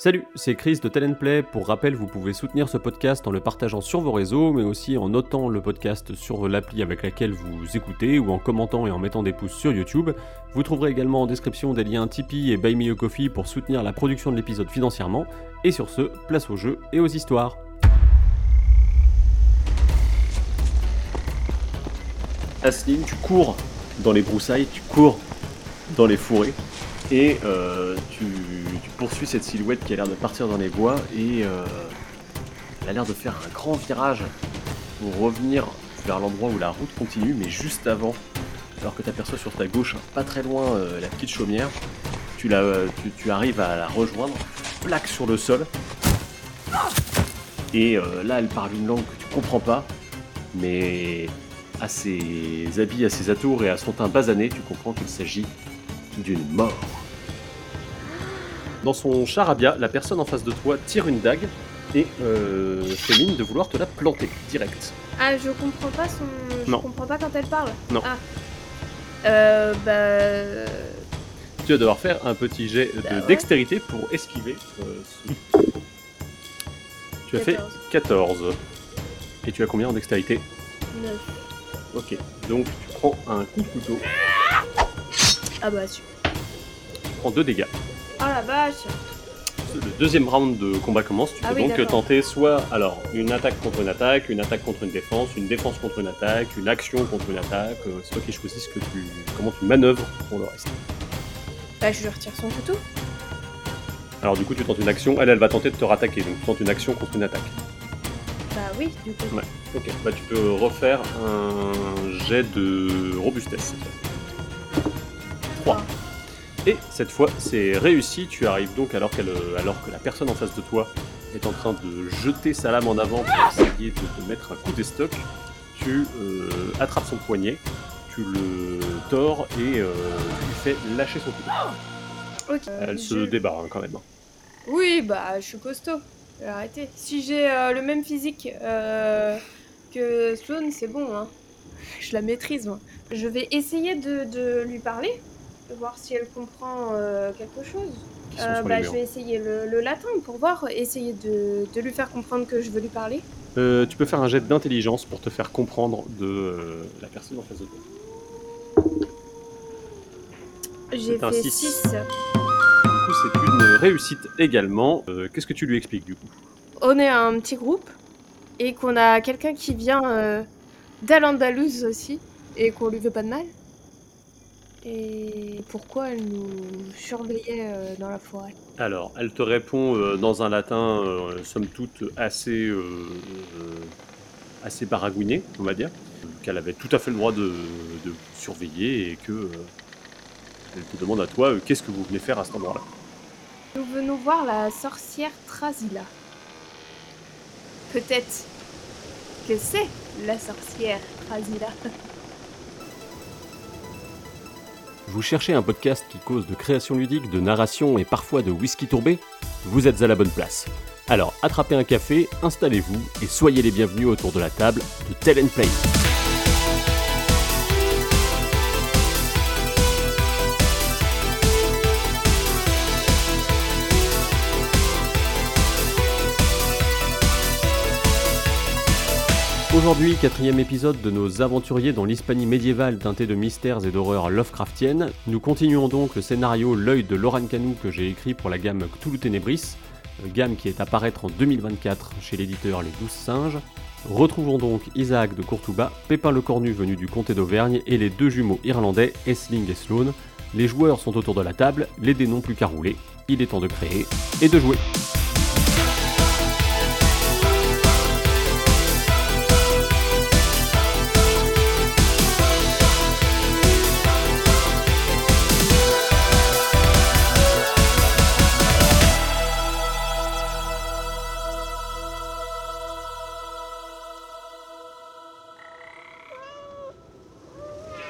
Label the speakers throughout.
Speaker 1: Salut, c'est Chris de Talent Play. Pour rappel, vous pouvez soutenir ce podcast en le partageant sur vos réseaux, mais aussi en notant le podcast sur l'appli avec laquelle vous écoutez ou en commentant et en mettant des pouces sur YouTube. Vous trouverez également en description des liens Tipeee et Buy Me a Coffee pour soutenir la production de l'épisode financièrement. Et sur ce, place aux jeux et aux histoires. Asline, tu cours dans les broussailles, tu cours dans les fourrés et euh, tu, poursuis cette silhouette qui a l'air de partir dans les bois et euh, elle a l'air de faire un grand virage pour revenir vers l'endroit où la route continue, mais juste avant, alors que tu aperçois sur ta gauche, pas très loin, euh, la petite chaumière, tu, arrives à la rejoindre, plaque sur le sol, et là elle parle une langue que tu comprends pas, mais à ses habits, à ses atours et à son teint basané, tu comprends qu'il s'agit d'une mort. Dans son charabia, la personne en face de toi tire une dague et euh, fait mine de vouloir te la planter direct.
Speaker 2: Ah, je comprends pas son. Je
Speaker 1: Non.
Speaker 2: comprends pas quand elle parle.
Speaker 1: Non.
Speaker 2: Ah. Euh, bah.
Speaker 1: Tu vas devoir faire un petit jet de
Speaker 2: Bah ouais.
Speaker 1: dextérité pour esquiver. euh, ce- Tu as fait 14. Et tu as combien en dextérité?
Speaker 2: 9.
Speaker 1: Ok, donc tu prends un coup de couteau,
Speaker 2: Ah bah, super.
Speaker 1: tu prends 2 dégâts.
Speaker 2: Oh la vache.
Speaker 1: Le deuxième round de combat commence, tu
Speaker 2: Ah
Speaker 1: peux
Speaker 2: oui,
Speaker 1: donc
Speaker 2: d'accord.
Speaker 1: tenter soit alors une attaque contre une attaque, une attaque contre une défense, une défense contre une attaque, une action contre une attaque, euh, c'est toi qui choisis ce que tu, comment tu manœuvres pour le reste.
Speaker 2: Bah, je lui retire son couteau.
Speaker 1: Alors du coup tu tentes une action, elle elle va tenter de te rattaquer, donc tu tentes une action contre une attaque.
Speaker 2: Bah oui, du coup.
Speaker 1: Ouais. Ok, bah tu peux refaire un jet de robustesse. 3. Et cette fois, c'est réussi. Tu arrives donc alors, alors que la personne en face de toi est en train de jeter sa lame en avant pour essayer de te mettre un coup d'estoc. Tu euh, attrapes son poignet, tu le tords et euh, tu lui fais lâcher son couteau. Elle se débarre hein, quand même.
Speaker 2: Oui, bah, je suis costaud. Arrêter. Si j'ai euh, le même physique que Sloane, c'est bon, hein. Je la maîtrise, moi. Je vais essayer de, de lui parler, voir si elle comprend euh, quelque chose. Euh, bah, je vais essayer le, le latin pour voir, essayer de, de lui faire comprendre que je veux lui parler.
Speaker 1: Euh, tu peux faire un jet d'intelligence pour te faire comprendre de la personne en face de toi.
Speaker 2: J'ai
Speaker 1: C'est un
Speaker 2: fait
Speaker 1: six.
Speaker 2: 6.
Speaker 1: Du coup, c'est une réussite également. Qu'est-ce que tu lui expliques du coup?
Speaker 2: On est un petit groupe et qu'on a quelqu'un qui vient d'Al-Andalus aussi et qu'on lui veut pas de mal. Et pourquoi elle nous surveillait euh, dans la forêt?
Speaker 1: Alors, elle te répond euh, dans un latin, euh, somme toute, assez, euh, euh, assez baragouiné, on va dire, qu'elle avait tout à fait le droit de, de surveiller et que euh, elle te demande à toi euh, qu'est-ce que vous venez faire à cet endroit-là?
Speaker 2: Nous venons voir la sorcière Trasila. Peut-être que c'est la sorcière Trasila.
Speaker 1: Vous cherchez un podcast qui cause de création ludique, de narration et parfois de whisky tourbé Vous êtes à la bonne place. Alors attrapez un café, installez-vous et soyez les bienvenus autour de la table de Tell and Play. Aujourd'hui, quatrième épisode de nos aventuriers dans l'Hispanie médiévale teintée de mystères et d'horreurs Lovecraftiennes. Nous continuons donc le scénario L'œil de Loran Canou que j'ai écrit pour la gamme Cthulhu Tenebris, euh, gamme qui est à paraître en 2024 chez l'éditeur Les Douze Singes. Retrouvons donc Isaac de Courtouba, Pépin le Cornu venu du comté d'Auvergne et les deux jumeaux irlandais, Essling et Sloane. Les joueurs sont autour de la table, les dés n'ont plus qu'à rouler. Il est temps de créer et de jouer.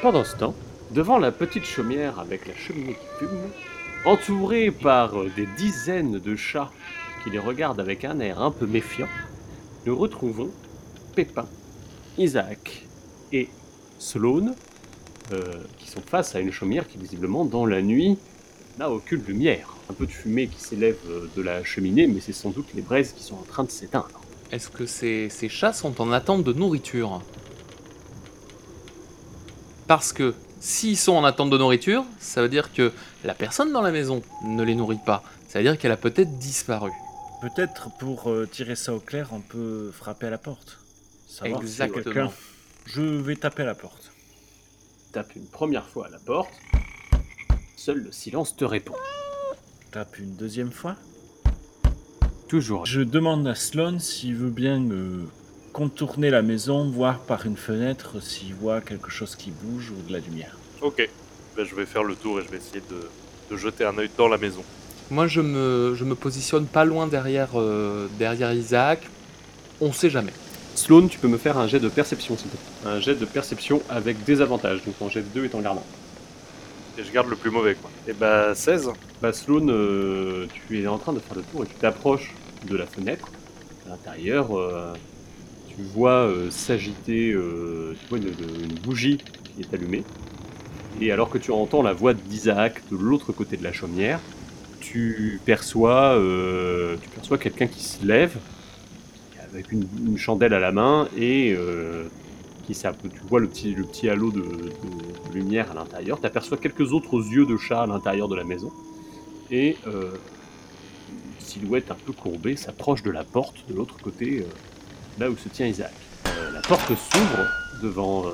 Speaker 1: Pendant ce temps, devant la petite chaumière avec la cheminée qui fume, entouré par euh, des dizaines de chats qui les regardent avec un air un peu méfiant, nous retrouvons Pépin, Isaac et Sloane, euh, qui sont face à une chaumière qui visiblement dans la nuit n'a aucune lumière. Un peu de fumée qui s'élève euh, de la cheminée, mais c'est sans doute les braises qui sont en train de s'éteindre.
Speaker 3: Est-ce que ces chats sont en attente de nourriture? Parce que s'ils sont en attente de nourriture, ça veut dire que la personne dans la maison ne les nourrit pas. Ça veut dire qu'elle a peut-être disparu.
Speaker 4: Peut-être pour euh, tirer ça au clair, on peut frapper à la porte. Savoir s'il y a
Speaker 3: Exactement.
Speaker 4: quelqu'un. Je vais taper à la porte.
Speaker 1: Tape une première fois à la porte. Seul le silence te répond.
Speaker 4: Tape une deuxième fois.
Speaker 1: Toujours.
Speaker 4: Je demande à Sloan s'il veut bien euh, contourner la maison, voir par une fenêtre s'il voit quelque chose qui bouge ou de la lumière.
Speaker 5: Ok. Ben, je vais faire le tour et je vais essayer de, de jeter un œil dans la maison.
Speaker 3: Moi, je me, je me positionne pas loin derrière, euh, derrière Isaac. On sait jamais.
Speaker 1: Sloan, tu peux me faire un jet de perception, s'il te plaît. Un jet de perception avec des avantages, donc ton jet de 2 étant gardant.
Speaker 5: Et je garde le plus mauvais, quoi. Et bah, 16.
Speaker 1: Bah Sloan, euh, tu es en train de faire le tour et tu t'approches de la fenêtre. À l'intérieur, euh, tu vois euh, s'agiter euh, une, bougie qui est allumée. Et alors que tu entends la voix d'Isaac de l'autre côté de la chaumière, tu perçois, euh, perçois quelqu'un qui se lève avec une, chandelle à la main et euh, qui tu vois le petit, le petit halo de, lumière à l'intérieur. Tu aperçois quelques autres yeux de chat à l'intérieur de la maison et une silhouette un peu courbée s'approche de la porte de l'autre côté, là où se tient Isaac. Euh, la porte s'ouvre devant, euh,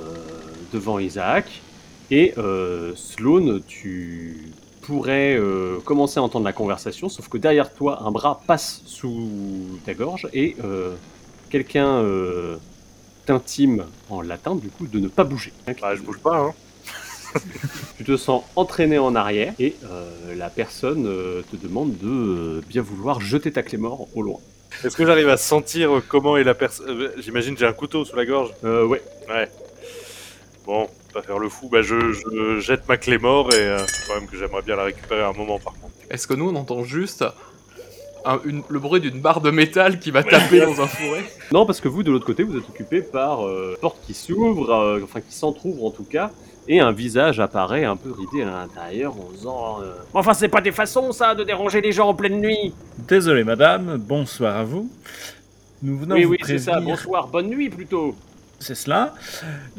Speaker 1: devant Isaac et euh, Sloan, tu pourrais commencer à entendre la conversation, sauf que derrière toi, un bras passe sous ta gorge et quelqu'un t'intime en latin, du coup, de ne pas bouger.
Speaker 5: Bah, je bouge pas, hein.
Speaker 1: Tu te sens entraîné en arrière et euh, la personne euh, te demande de euh, bien vouloir jeter ta clé mort au loin.
Speaker 5: Est-ce que j'arrive à sentir comment est la personne euh, J'imagine j'ai un couteau sous la gorge?
Speaker 1: Euh, ouais,
Speaker 5: Ouais. Bon, pas faire le fou. Bah, je, je jette ma clé mort et euh, quand même que j'aimerais bien la récupérer à un moment, par contre.
Speaker 3: Est-ce que nous, on entend juste un- une- le bruit d'une barre de métal qui va taper dans un fourré?
Speaker 1: Non, parce que vous, de l'autre côté, vous êtes occupé par euh, porte qui s'ouvre, euh, enfin qui s'entrouvre en tout cas, et un visage apparaît un peu ridé à l'intérieur en disant euh, Enfin, c'est pas des façons, ça, de déranger les gens en pleine nuit
Speaker 4: Désolé, madame. Bonsoir à vous. Nous venons
Speaker 1: Oui,
Speaker 4: vous
Speaker 1: oui, c'est ça,
Speaker 4: prévenir.
Speaker 1: bonsoir, bonne nuit plutôt
Speaker 4: C'est cela.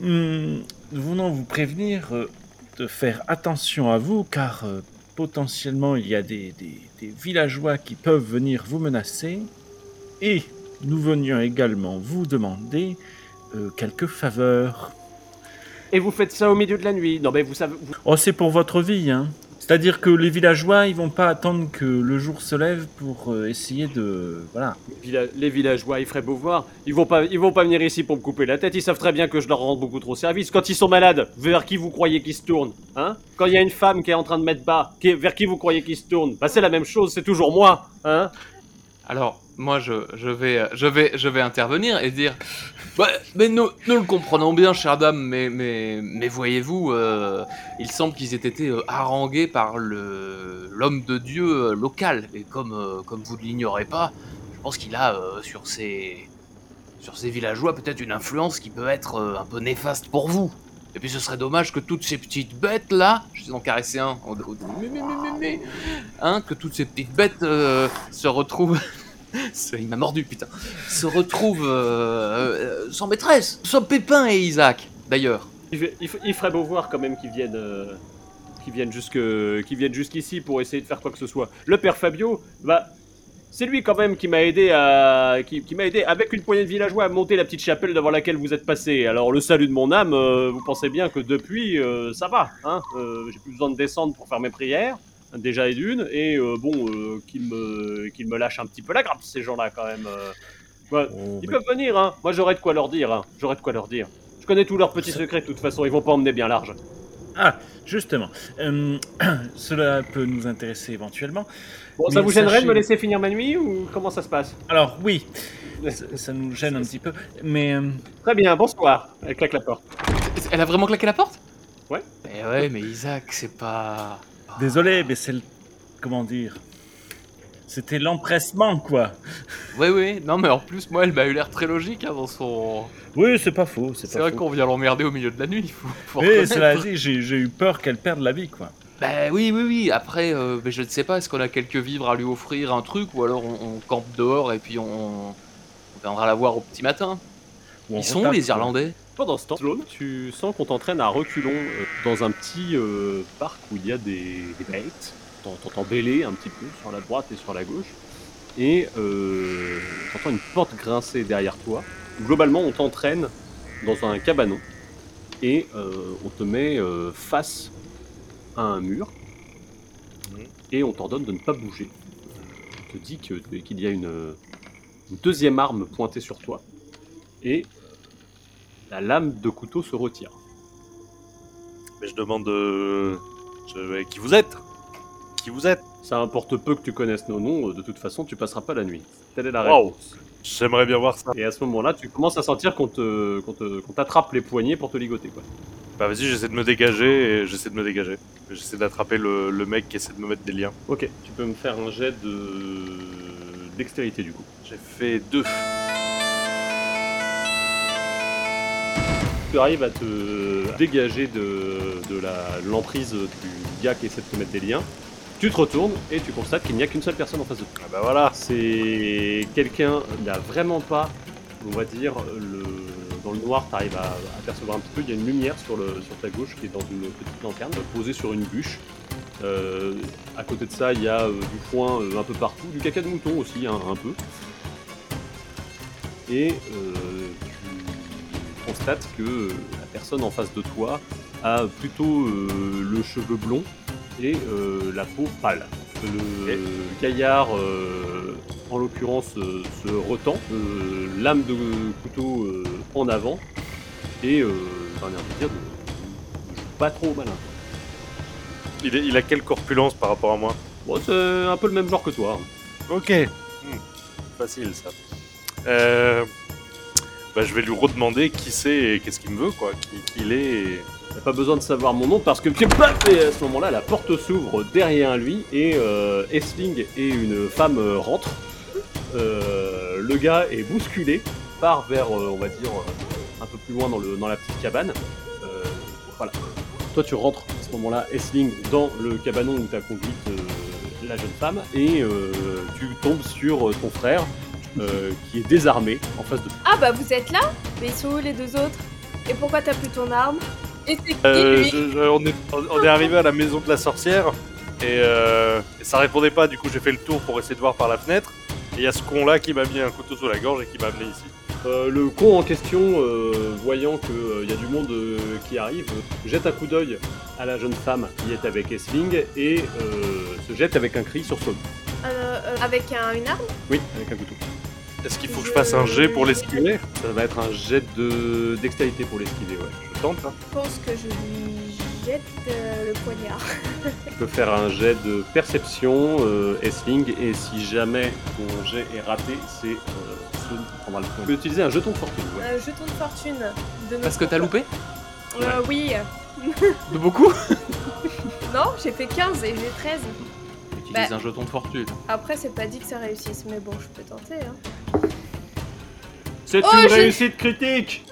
Speaker 4: Hum, nous venons vous prévenir euh, de faire attention à vous, car euh, potentiellement il y a des, des- des villageois qui peuvent venir vous menacer. Et nous venions également vous demander euh, quelques faveurs.
Speaker 1: Et vous faites ça au milieu de la nuit Non, mais vous savez. vous-
Speaker 4: Oh, c'est pour votre vie, hein. C'est-à-dire que les villageois, ils vont pas attendre que le jour se lève pour euh, essayer de... Voilà.
Speaker 1: Les villageois, ils feraient beau voir. Ils vont pas, ils vont pas venir ici pour me couper la tête. Ils savent très bien que je leur rends beaucoup trop service. Quand ils sont malades, vers qui vous croyez qu'ils se tournent Hein? Quand il y a une femme qui est en train de mettre bas, qui, vers qui vous croyez qu'ils se tournent? Bah c'est la même chose. C'est toujours moi. Hein?
Speaker 3: Alors, moi, je, je vais, je, vais, je vais intervenir et dire Bah, Mais nous, nous le comprenons bien, chère dame, mais, mais, mais voyez-vous, euh, il semble qu'ils aient été euh, harangués par l'homme de Dieu euh, local. Et comme, comme vous ne l'ignorez pas, je pense qu'il a sur ces sur villageois peut-être une influence qui peut être un peu néfaste pour vous. Et puis ce serait dommage que toutes ces petites bêtes là, je vais en caresser un, mais, hein, que toutes ces petites bêtes euh, se retrouvent Il m'a mordu, putain. Se retrouvent euh, euh, sans maîtresse. Sans Pépin et Isaac, d'ailleurs.
Speaker 1: il, ferait beau voir quand même qu'ils viennent, qu'ils viennent jusque, viennent jusqu'ici pour essayer de faire quoi que ce soit. Le père Fabio, bah. C'est lui quand même qui m'a aidé à qui, qui m'a aidé avec une poignée de villageois à monter la petite chapelle devant laquelle vous êtes passé. Alors le salut de mon âme, euh, vous pensez bien que depuis euh, ça va, hein Euh, J'ai plus besoin de descendre pour faire mes prières, déjà et d'une, et bon qu'ils me qu'ils me lâchent un petit peu la grappe ces gens-là quand même. Ouais,
Speaker 4: Oh,
Speaker 1: ils
Speaker 4: mais-
Speaker 1: peuvent venir, hein. Moi j'aurais de quoi leur dire, hein. J'aurais de quoi leur dire. Je connais tous leurs petits secrets de toute façon, ils vont pas emmener bien large.
Speaker 4: Ah, justement. euh, cela peut nous intéresser éventuellement.
Speaker 1: Bon, ça vous gênerait de me laisser finir ma nuit ou comment ça se passe?
Speaker 4: Alors, oui, ça, ça nous gêne un petit peu, mais... euh,
Speaker 1: Très bien, bonsoir. Elle claque la porte.
Speaker 3: Elle a vraiment claqué la porte?
Speaker 1: Ouais.
Speaker 3: Mais ouais, mais Isaac, c'est pas.
Speaker 4: Désolé, mais c'est le... Comment dire? C'était l'empressement, quoi.
Speaker 3: Ouais, ouais. Non, mais en plus, moi, elle m'a eu l'air très logique hein, dans son.
Speaker 4: Oui, c'est pas faux, c'est
Speaker 3: vrai qu'on vient l'emmerder au milieu de la nuit. Il faut, faut
Speaker 4: Oui, cela dit, j'ai eu peur qu'elle perde la vie, quoi.
Speaker 3: Bah oui, oui, oui. Après, euh, mais je ne sais pas, est-ce qu'on a quelques vivres à lui offrir, un truc, ou alors on, on campe dehors et puis on, on viendra la voir au petit matin? Ils sont où les. Irlandais?
Speaker 1: Pendant ce temps, Sloan, tu sens qu'on t'entraîne à reculons euh, dans un petit euh, parc où il y a des, des bêtes. T'en- T'entends bêler un petit peu sur la droite et sur la gauche. Et euh, t'entends une porte grincer derrière toi. Globalement, on t'entraîne dans un cabanon. Et euh, on te met euh, face à un mur. Et on t'ordonne de ne pas bouger. On te dit qu'il y a une, deuxième arme pointée sur toi. Et la lame de couteau se retire.
Speaker 5: Mais je demande qui vous êtes? Qui vous êtes
Speaker 1: Ça importe peu que tu connaisses nos noms, de toute façon tu passeras pas la nuit. Telle est la réponse.
Speaker 5: J'aimerais bien voir ça.
Speaker 1: Et à ce moment-là, tu commences à sentir qu'on te, qu'on te- qu'on t'attrape les poignets pour te ligoter. Quoi.
Speaker 5: Bah vas-y, j'essaie de me dégager et j'essaie de me dégager. J'essaie d'attraper le, le mec qui essaie de me mettre des liens.
Speaker 1: Ok, tu peux me faire un jet de dextérité du coup.
Speaker 5: J'ai fait deux.
Speaker 1: Tu arrives à te dégager de, de la- de l'emprise du gars qui essaie de te mettre des liens. Tu te retournes et tu constates qu'il n'y a qu'une seule personne en face de toi.
Speaker 5: Ah bah voilà.
Speaker 1: C'est quelqu'un, il n'a vraiment pas, on va dire, le... dans le noir, tu arrives à, apercevoir un petit peu, il y a une lumière sur, le, sur ta gauche qui est dans une petite lanterne posée sur une bûche. Euh, à côté de ça, il y a euh, du foin euh, un peu partout, du caca de mouton aussi, hein, un peu. Et tu constates que la personne en face de toi a plutôt le cheveu blond et euh, la peau pâle. Le gaillard, euh, en l'occurrence, euh, se retend, euh, lame de couteau euh, en avant, et euh, j'en ai envie de dire, ne, ne joue pas trop au malin.
Speaker 5: Il, est- il a quelle corpulence par rapport à moi?
Speaker 1: Bon, c'est un peu le même genre que toi. hein.
Speaker 5: Ok. Hmm. Facile ça. Euh, bah, je vais lui redemander qui c'est et qu'est-ce qu'il me veut, quoi. Qui, il est. et-
Speaker 1: T'as pas besoin de savoir mon nom parce que et à ce moment-là, la porte s'ouvre derrière lui et euh, Essling et une femme euh, rentrent. Euh, le gars est bousculé, part vers, euh, on va dire, un peu plus loin dans, le, dans la petite cabane. Voilà. Toi, tu rentres à ce moment-là, Essling, dans le cabanon où t'as conduite la jeune femme et tu tombes sur ton frère euh, qui est désarmé en face de toi.
Speaker 2: Ah bah vous êtes là Mais ils sont où les deux autres? Et pourquoi t'as plus ton arme? Et c'est qui
Speaker 5: Euh,
Speaker 2: lui?
Speaker 5: je- je- on, est, on est arrivé à la maison de la sorcière et, euh, et ça répondait pas. Du coup, j'ai fait le tour pour essayer de voir par la fenêtre. Et il y a ce con là qui m'a mis un couteau sous la gorge et qui m'a amené ici.
Speaker 1: Euh, le con en question, euh, voyant qu'il y a du monde euh, qui arrive, euh, jette un coup d'œil à la jeune femme qui est avec Essling et euh, se jette avec un cri sur son.
Speaker 2: Euh, euh, Avec un- une arme?
Speaker 1: Oui, avec un couteau.
Speaker 5: Est-ce qu'il faut que je
Speaker 2: Je-
Speaker 5: fasse un jet pour l'esquiver?
Speaker 1: Ça va être un jet de dextérité pour l'esquiver, ouais.
Speaker 5: Je tente. hein.
Speaker 2: Je pense que je lui jette euh, le poignard.
Speaker 1: Tu peux faire un jet de perception, euh, Essling, et si jamais ton jet est raté, c'est euh, Sloan qui prendra le point. Tu peux utiliser un jeton de fortune, ouais.
Speaker 2: Un jeton de fortune. De
Speaker 3: Parce que t'as loupé?
Speaker 2: Euh, oui.
Speaker 3: De beaucoup?
Speaker 2: Non, j'ai fait 15 et j'ai 13.
Speaker 3: Utilise
Speaker 2: Bah.
Speaker 3: un jeton de fortune.
Speaker 2: Après, c'est pas dit que ça réussisse, mais bon, je peux tenter. Hein.
Speaker 1: C'est
Speaker 2: Oh,
Speaker 1: une
Speaker 2: j'ai-
Speaker 1: réussite critique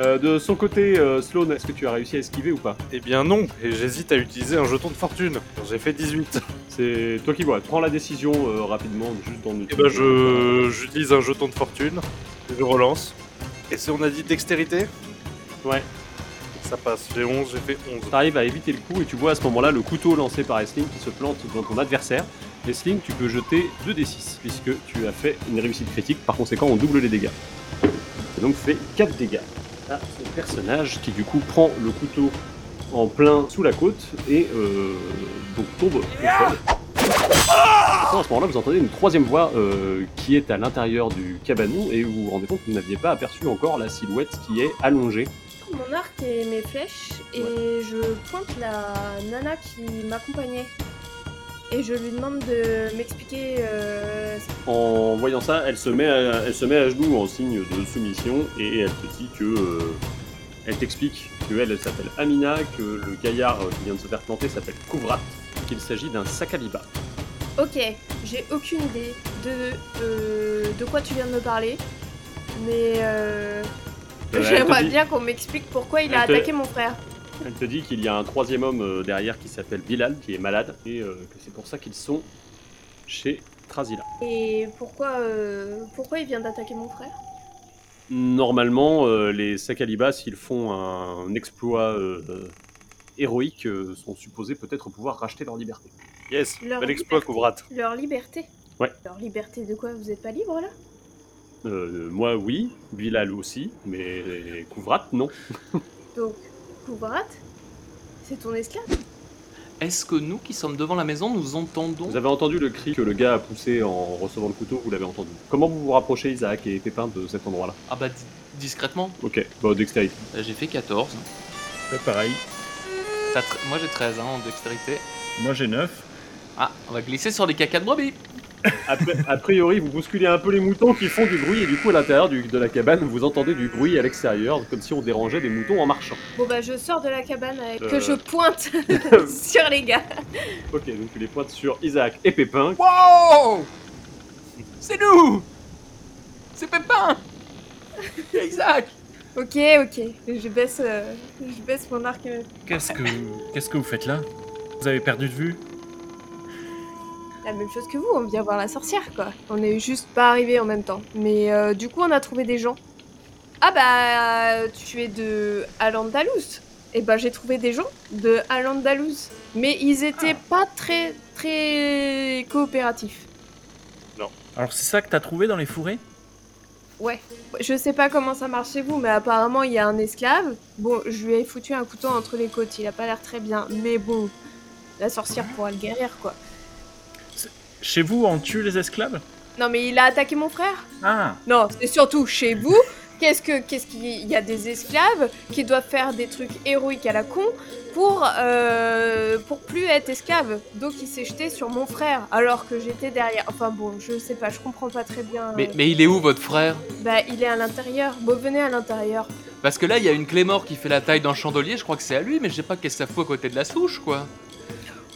Speaker 1: Euh, De son côté, euh, Sloan, est-ce que tu as réussi à esquiver ou pas?
Speaker 5: Eh bien non, et j'hésite à utiliser un jeton de fortune. J'ai fait 18.
Speaker 1: C'est toi qui vois. Prends la décision euh, rapidement, juste dans le.
Speaker 5: Et ben je j'utilise un jeton de fortune. et Je relance. Et si on a dit dextérité?
Speaker 1: Ouais.
Speaker 5: Ça passe. J'ai 11, j'ai fait 11.
Speaker 1: T'arrives à éviter le coup et tu vois à ce moment-là le couteau lancé par Essling qui se plante dans ton adversaire. Essling, tu peux jeter 2d6 puisque tu as fait une réussite critique. Par conséquent, on double les dégâts. Et donc fait 4 dégâts à ce personnage qui du coup prend le couteau en plein sous la côte et euh, donc tombe au sol. À ce moment-là, vous entendez une troisième voix euh, qui est à l'intérieur du cabanon et vous vous rendez compte que vous n'aviez pas aperçu encore la silhouette qui est allongée.
Speaker 2: Mon arc et mes flèches, et je pointe la nana qui m'accompagnait. Et je lui demande de m'expliquer. euh,
Speaker 1: En voyant ça, elle se met à, elle se met à genoux en signe de soumission et elle te dit que euh, elle t'explique que elle, elle s'appelle Amina, que le gaillard qui vient de se faire planter s'appelle Kouvrat, qu'il s'agit d'un Sakaliba.
Speaker 2: Ok, j'ai aucune idée de, euh, de quoi tu viens de me parler, mais j'aimerais bien qu'on m'explique pourquoi il a
Speaker 1: te-
Speaker 2: attaqué mon frère.
Speaker 1: Elle te dit qu'il y a un troisième homme euh, derrière qui s'appelle Bilal, qui est malade, et euh, que c'est pour ça qu'ils sont chez Trazila.
Speaker 2: Et pourquoi, euh, pourquoi il vient d'attaquer mon frère?
Speaker 1: Normalement, euh, les Sakalibas, s'ils font un exploit héroïque, sont supposés peut-être pouvoir racheter leur liberté.
Speaker 5: Yes,
Speaker 2: Leur
Speaker 5: bel exploit.
Speaker 2: Leur liberté?
Speaker 1: Ouais.
Speaker 2: Leur liberté de quoi? Vous êtes pas libre là?
Speaker 1: Euh, moi, oui, Bilal aussi, mais Kouvrat, non.
Speaker 2: Donc, Kouvrat C'est ton esclave?
Speaker 3: Est-ce que nous qui sommes devant la maison, nous entendons?
Speaker 1: Vous avez entendu le cri que le gars a poussé en recevant le couteau, vous l'avez entendu. Comment vous vous rapprochez, Isaac et Pépin, de cet endroit-là?
Speaker 3: Ah bah di- discrètement.
Speaker 1: Ok, bon, dextérité.
Speaker 3: Euh, J'ai fait 14.
Speaker 4: C'est pareil.
Speaker 3: T'as tr- Moi j'ai 13 hein, en dextérité.
Speaker 4: Moi j'ai 9.
Speaker 3: Ah, on va glisser sur les cacas de brebis.
Speaker 1: A, pri- a priori, vous bousculez un peu les moutons qui font du bruit, et du coup, à l'intérieur du- de la cabane, vous entendez du bruit à l'extérieur, comme si on dérangeait des moutons en marchant.
Speaker 2: Bon bah je sors de la cabane avec...
Speaker 1: Euh.
Speaker 2: que je pointe sur les gars.
Speaker 1: Ok, donc tu les pointes sur Isaac et Pépin.
Speaker 3: Wow C'est nous C'est Pépin Et Isaac
Speaker 2: Ok, ok. Je baisse, euh, je baisse mon arc. euh,
Speaker 4: Qu'est-ce que qu'est-ce que vous faites là? Vous avez perdu de vue?
Speaker 2: La même chose que vous, on vient voir la sorcière quoi. On est juste pas arrivés en même temps. Mais euh, du coup on a trouvé des gens. Ah bah tu es de Al-Andalus. Et bah j'ai trouvé des gens de Al-Andalus. Mais ils étaient pas très très coopératifs.
Speaker 4: Alors c'est ça que t'as trouvé dans les fourrés?
Speaker 2: Ouais. Je sais pas comment ça marche chez vous, mais apparemment il y a un esclave. Bon, je lui ai foutu un couteau entre les côtes, il a pas l'air très bien. Mais bon, la sorcière pourra le guérir quoi.
Speaker 4: Chez vous, on tue les esclaves
Speaker 2: Non mais il a attaqué mon frère
Speaker 4: Ah
Speaker 2: Non, c'est surtout chez vous. Qu'est-ce que, qu'est-ce qu'il il y a des esclaves qui doivent faire des trucs héroïques à la con pour euh, pour plus être esclaves. Donc il s'est jeté sur mon frère alors que j'étais derrière. Enfin bon, je sais pas, je comprends pas très bien.
Speaker 3: mais, mais il est où votre frère?
Speaker 2: Bah il est à l'intérieur. Bon venez à l'intérieur.
Speaker 3: Parce que là, il y a une Clémore qui fait la taille d'un chandelier, je crois que c'est à lui, mais je sais pas qu'est-ce que ça fout à côté de la souche, quoi.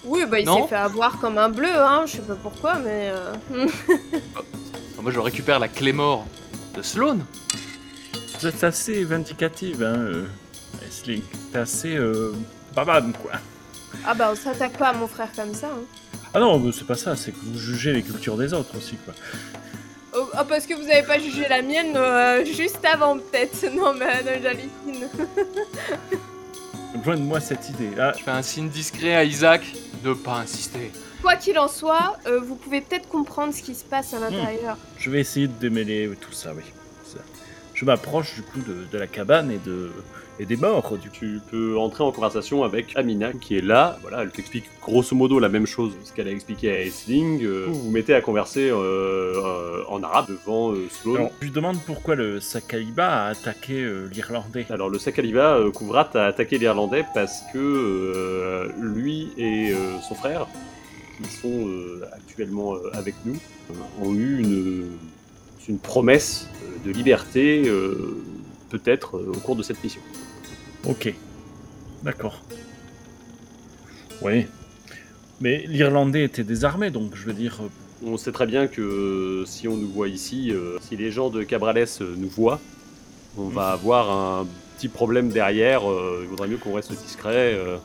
Speaker 2: Oui bah il s'est fait avoir comme un bleu, hein. Je sais pas pourquoi, mais. euh,
Speaker 3: Enfin, moi, je récupère la Clémore de Sloane.
Speaker 4: Vous êtes assez vindicative, hein, euh. T'es assez euh, babane, quoi.
Speaker 2: Ah bah on s'attaque pas à mon frère comme ça. Hein.
Speaker 4: Ah non, c'est pas ça, c'est que vous jugez les cultures des autres aussi, quoi.
Speaker 2: Oh, ah, parce que vous avez pas jugé la mienne euh, juste avant peut-être. Non mais non, j'hallucine.
Speaker 4: Loin de moi cette idée. Ah,
Speaker 3: Je fais un signe discret à Isaac de pas insister.
Speaker 2: Quoi qu'il en soit, euh, vous pouvez peut-être comprendre ce qui se passe à l'intérieur.
Speaker 4: je vais essayer de démêler tout ça, oui. Ça. Je m'approche du coup de, de la cabane et de et des morts, du coup.
Speaker 1: Tu peux entrer en conversation avec Amina qui est là. Voilà, elle t'explique grosso modo la même chose ce qu'elle a expliqué à Aisling. Euh, vous vous mettez à converser euh, euh, en arabe devant euh, Sloane.
Speaker 4: Alors, je lui demande pourquoi le Sakaliba a attaqué l'Irlandais.
Speaker 1: Alors le Sakaliva, euh, Kouvrat a attaqué l'Irlandais parce que lui et son frère, qui sont actuellement avec nous, ont eu une, une promesse de liberté, peut-être au cours de cette mission.
Speaker 4: Ok. D'accord. Oui. Mais l'Irlandais était désarmé, donc je veux dire. euh,
Speaker 1: On sait très bien que euh, si on nous voit ici, euh, si les gens de Cabrales nous voient, on va avoir un petit problème derrière. euh, il vaudrait mieux qu'on reste discret. euh,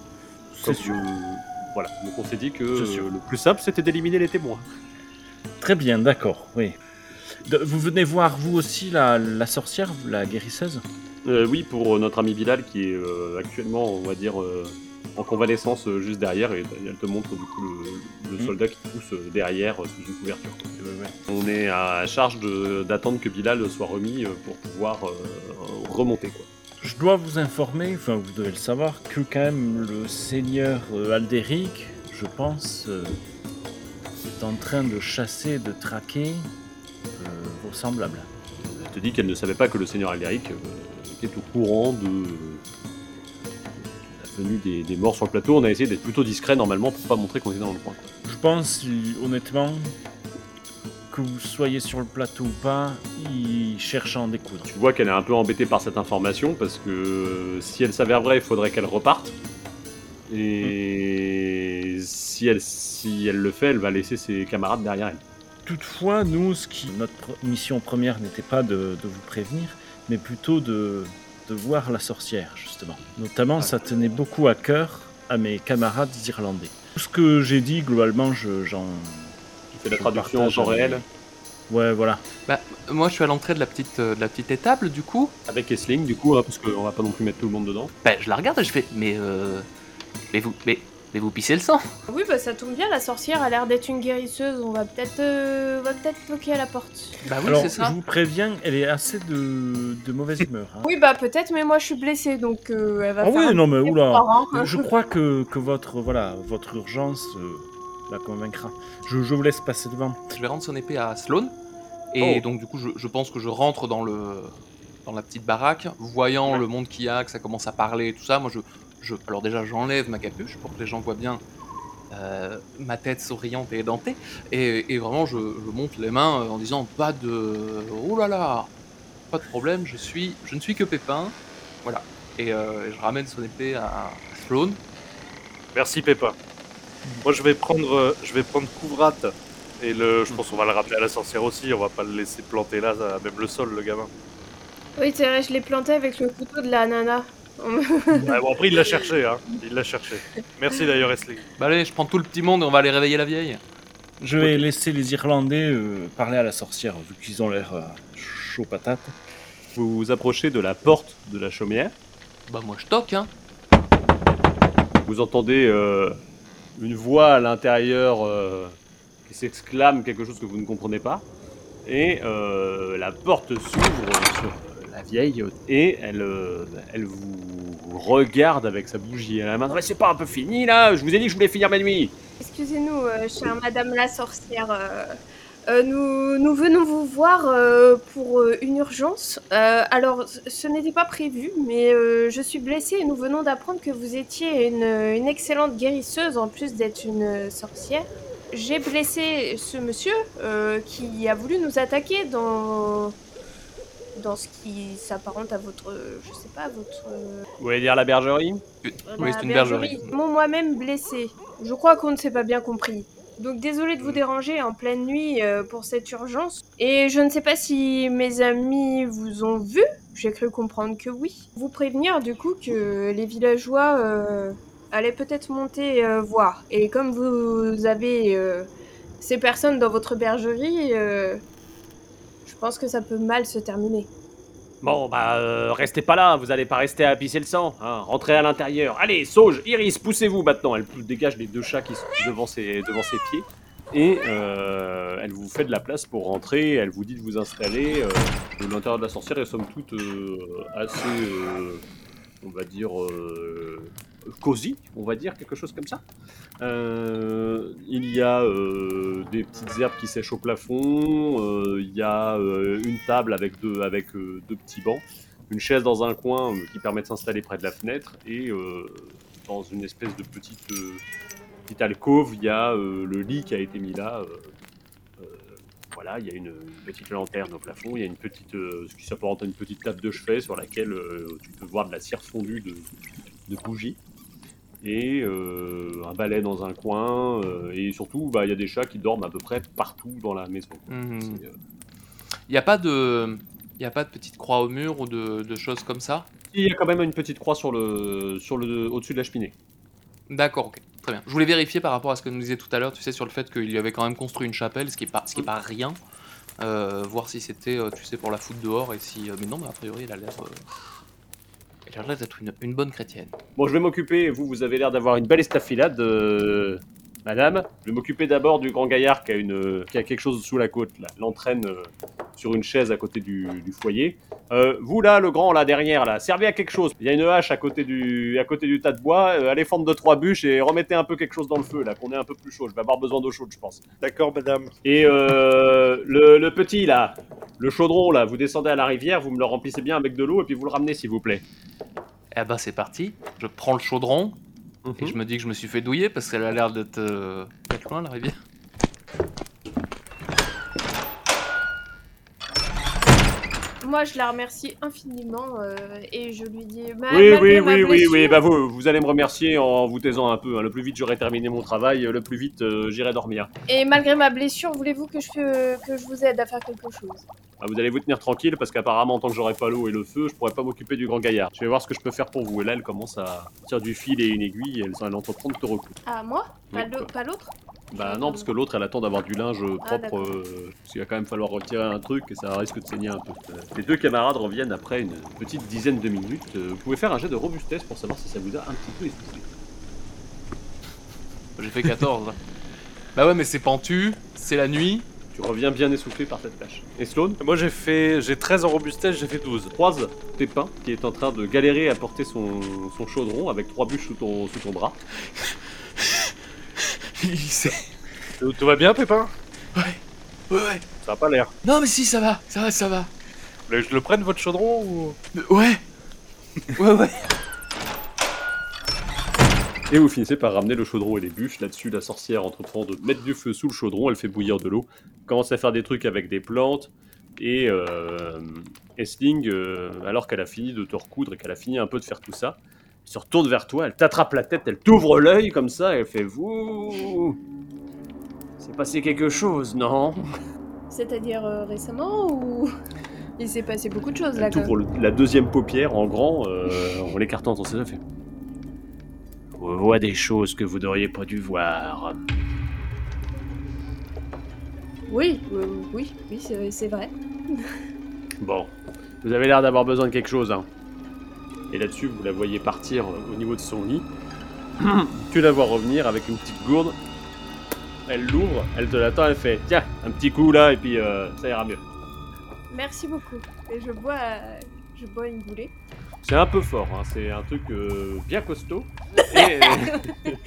Speaker 4: C'est sûr.
Speaker 1: Voilà, donc on s'est dit que le plus simple c'était d'éliminer les témoins.
Speaker 4: Très bien, d'accord, oui. De- vous venez voir, vous aussi, la, la sorcière, la guérisseuse?
Speaker 1: Euh, oui, pour euh, notre ami Bilal qui est euh, actuellement, on va dire, euh, en convalescence juste derrière, et elle te montre du coup le, le
Speaker 4: Mhm.
Speaker 1: soldat qui pousse derrière sous une couverture. On est à charge d'attendre que Bilal soit remis pour pouvoir remonter. Quoi.
Speaker 4: Je dois vous informer, enfin vous devez le savoir, que quand même le seigneur Aldéric, je pense, est en train de chasser, de traquer vos semblables.
Speaker 1: Elle te dit qu'elle ne savait pas que le seigneur Aldéric était au courant de, la venue des, des morts sur le plateau. On a essayé d'être plutôt discret normalement pour pas montrer qu'on était dans le coin.
Speaker 4: Je pense, honnêtement, que vous soyez sur le plateau ou pas, il cherche à en découdre.
Speaker 1: Tu vois qu'elle est un peu embêtée par cette information parce que euh, si elle s'avère vraie, il faudrait qu'elle reparte. Et si, elle, si elle le fait, elle va laisser ses camarades derrière elle.
Speaker 4: Toutefois, nous, ce qui, notre mission première n'était pas de, de vous prévenir, mais plutôt de, de voir la sorcière, justement. Notamment, ça tenait beaucoup à cœur à mes camarades irlandais. Tout ce que j'ai dit, globalement, je- j'en.
Speaker 1: Tu fais la traduction en temps réel
Speaker 4: Ouais, voilà.
Speaker 3: Bah, moi, je suis à l'entrée de la petite, euh, de la petite étable, du coup.
Speaker 1: avec Essling du coup, hein, parce qu'on va pas non plus mettre tout le monde dedans.
Speaker 3: Bah, je la regarde et je fais, mais euh, mais vous, mais, mais vous pissez le sang.
Speaker 2: Oui, bah ça tombe bien, la sorcière a l'air d'être une guérisseuse. On va peut-être euh, on va peut-être toquer à la porte.
Speaker 3: Bah oui,
Speaker 4: Alors,
Speaker 3: c'est ça.
Speaker 4: je vous préviens, elle est assez de, de mauvaise humeur. hein.
Speaker 2: Oui, bah peut-être, mais moi je suis blessée donc euh, elle va
Speaker 4: Ah
Speaker 2: faire.
Speaker 4: oui,
Speaker 2: un
Speaker 4: non, mais
Speaker 2: petit
Speaker 4: oula.
Speaker 2: effort, hein.
Speaker 4: Je crois que, que votre, voilà, votre urgence euh, la convaincra. Je, je vous laisse passer devant.
Speaker 3: Je vais rendre son épée à Sloane. Et
Speaker 1: Oh.
Speaker 3: donc, du coup, je, je pense que je rentre dans le dans la petite baraque, voyant le monde qu'il y a, que ça commence à parler et tout ça. Moi, je, je alors déjà, j'enlève ma capuche pour que les gens voient bien euh, ma tête souriante et édentée. Et, et vraiment, je, je monte les mains euh, en disant pas de oh là là, pas de problème. Je suis, je ne suis que Pépin. Voilà. Et euh, je ramène son épée à, à Sloane.
Speaker 5: Merci Pépin. Moi je vais prendre je vais prendre Couvrat et le je pense qu'on va le ramener à la sorcière aussi, on va pas le laisser planter là, ça- même le sol le gamin.
Speaker 2: Oui, c'est vrai, je l'ai planté avec le couteau de la nana.
Speaker 5: Ouais, bon après il l'a cherché hein, il l'a cherché. Merci d'ailleurs Esling.
Speaker 3: Bah allez, je prends tout le petit monde et on va aller réveiller la vieille.
Speaker 4: Je vais laisser les Irlandais euh, parler à la sorcière, vu qu'ils ont l'air euh, chaud patate.
Speaker 1: Vous vous approchez de la porte de la chaumière.
Speaker 3: Bah moi je toque, hein.
Speaker 1: Vous entendez euh, une voix à l'intérieur euh, qui s'exclame quelque chose que vous ne comprenez pas. Et euh, la porte s'ouvre sur la vieille et elle, euh, elle vous regarde avec sa bougie à la main. Ouais, c'est pas un peu fini là Je vous ai dit que je voulais finir ma nuit.
Speaker 2: Excusez-nous, euh, chère Madame la sorcière. euh, euh, nous, nous venons vous voir euh, pour euh, une urgence. Euh, alors, ce- n'était pas prévu, mais euh, je suis blessée et nous venons d'apprendre que vous étiez une, une excellente guérisseuse en plus d'être une sorcière. J'ai blessé ce monsieur euh, qui a voulu nous attaquer dans dans ce qui s'apparente à votre, je sais pas, votre
Speaker 1: Vous voulez dire la bergerie
Speaker 3: Oui,
Speaker 2: la
Speaker 3: c'est une bergerie.
Speaker 2: Mon moi-même blessé. Je crois qu'on ne s'est pas bien compris. Donc désolé de vous déranger en pleine nuit euh, pour cette urgence. Et je ne sais pas si mes amis vous ont vu. J'ai cru comprendre que oui. Vous prévenir du coup que les villageois euh, allaient peut-être monter euh, voir. Et comme vous avez euh, ces personnes dans votre bergerie, euh, pense que ça peut mal se terminer.
Speaker 1: Bon, bah, euh, restez pas là, vous allez pas rester à pisser le sang. Hein. Rentrez à l'intérieur. Allez, Sauge, Iris, poussez-vous maintenant. Elle dégage les deux chats qui sont devant ses, devant ses pieds. Et euh, elle vous fait de la place pour rentrer. Elle vous dit de vous installer. Euh, L'intérieur de la sorcière est somme toute euh, assez, euh, on va dire, euh, cosy, on va dire, quelque chose comme ça. Euh, il y a euh, des petites herbes qui sèchent au plafond. euh, il y a une table avec deux, petits bancs, une chaise dans un coin qui permet de s'installer près de la fenêtre et dans une espèce de petite, petite alcôve, il y a le lit qui a été mis là. voilà, il y a une, petite lanterne au plafond, il y a une petite, ce qui s'apparente à une petite table de chevet sur laquelle tu peux voir de la cire fondue de, de bougies et euh, un balai dans un coin, euh, et surtout, bah, il y a des chats qui dorment à peu près partout dans la maison.
Speaker 3: Mhm.
Speaker 1: Euh,
Speaker 3: Il n'y a pas de. Il a pas de petite croix au mur ou de, de choses comme ça?
Speaker 1: Il y a quand même une petite croix sur le, sur le, au-dessus de la cheminée.
Speaker 3: D'accord, ok. Très bien. Je voulais vérifier par rapport à ce que nous disait tout à l'heure, tu sais, sur le fait qu'il y avait quand même construit une chapelle, ce qui est pas, ce qui est pas rien. Voir si c'était, tu sais, pour la foutre dehors et si. mais non, mais a priori, elle a l'air. Elle a l'air d'être une, une bonne chrétienne.
Speaker 1: Bon, je vais m'occuper, vous, vous avez l'air d'avoir une belle estafilade, euh, madame. Je vais m'occuper d'abord du grand gaillard qui a, une, qui a quelque chose sous la côte, là. L'entraîne euh, sur une chaise à côté du, du foyer. Euh, vous, là, le grand, là, derrière, là, servez à quelque chose. Il y a une hache à côté du, à côté du tas de bois. euh, allez fendre deux, trois bûches et remettez un peu quelque chose dans le feu, là, qu'on est un peu plus chaud. Je vais avoir besoin d'eau chaude, je pense.
Speaker 5: D'accord madame.
Speaker 1: Et euh, le, le petit, là, le chaudron, là, vous descendez à la rivière, vous me le remplissez bien avec de l'eau et puis vous le ramenez, s'il vous plaît.
Speaker 3: Eh ben, c'est parti. Je prends le chaudron et
Speaker 1: Mhm.
Speaker 3: je me dis que je me suis fait douiller parce qu'elle a l'air d'être. euh, d'être loin, la rivière.
Speaker 2: Moi, je la remercie infiniment euh, et je lui dis. ma-
Speaker 1: Oui, oui,
Speaker 2: ma
Speaker 1: oui, oui, oui, bah vous, vous allez me remercier en vous taisant un peu. hein. Le plus vite j'aurai terminé mon travail, le plus vite euh, j'irai dormir.
Speaker 2: Et malgré ma blessure, voulez-vous que je, que je vous aide à faire quelque chose?
Speaker 1: Ah, vous allez vous tenir tranquille parce qu'apparemment, tant que j'aurai pas l'eau et le feu, je pourrai pas m'occuper du grand gaillard. Je vais voir ce que je peux faire pour vous. Et là, elle commence à tirer du fil et une aiguille et elle, elle entreprend de te recoudre.
Speaker 2: Ah, moi? L'au- pas l'autre?
Speaker 1: Bah non, parce que l'autre, elle attend d'avoir du linge propre.
Speaker 2: Ah,
Speaker 1: euh, parce qu'il va quand même falloir retirer un truc et ça risque de saigner un peu. Euh, Les deux camarades reviennent après une petite dizaine de minutes. Euh, Vous pouvez faire un jet de robustesse pour savoir si ça vous a un petit peu essoufflé.
Speaker 3: J'ai fait 14. bah ouais, mais c'est pentu, c'est la nuit.
Speaker 1: Tu reviens bien essoufflé par cette tâche. Et Sloan
Speaker 5: Moi j'ai fait. J'ai 13 en robustesse, j'ai fait 12.
Speaker 1: croise Pépin qui est en train de galérer à porter son, son chaudron avec trois bûches sous ton, sous ton bras.
Speaker 5: Tout, tout va bien, Pépin?
Speaker 3: Ouais, ouais.
Speaker 5: Ça a pas l'air.
Speaker 3: Non, mais si, ça va, ça va, ça va.
Speaker 5: Je le prenne votre chaudron ou?
Speaker 3: Euh, Ouais. Ouais, ouais.
Speaker 1: Et vous finissez par ramener le chaudron et les bûches. Là-dessus, la sorcière entreprend de mettre du feu sous le chaudron, elle fait bouillir de l'eau, commence à faire des trucs avec des plantes, et euh, Essling, euh, alors qu'elle a fini de te recoudre et qu'elle a fini un peu de faire tout ça, se retourne vers toi, elle t'attrape la tête, elle t'ouvre l'œil comme ça, et elle fait Vous C'est passé quelque chose, non?
Speaker 2: C'est-à-dire euh, récemment ou. Il s'est passé beaucoup de choses là
Speaker 1: Elle t'ouvre le- la deuxième paupière en grand, euh, en l'écartant dans ses affaires. On voit des choses que vous n'auriez pas dû voir.
Speaker 2: Oui, euh, oui, oui, c'est c'est vrai.
Speaker 1: Bon, vous avez l'air d'avoir besoin de quelque chose. Hein. Et là-dessus, vous la voyez partir au niveau de son lit. tu la vois revenir avec une petite gourde. Elle l'ouvre, elle te l'attend, elle fait Tiens, un petit coup là, et puis euh, ça ira mieux.
Speaker 2: Merci beaucoup. Et je bois, euh, je bois une boulée.
Speaker 1: C'est un peu fort, hein, c'est un truc euh, bien costaud. Et,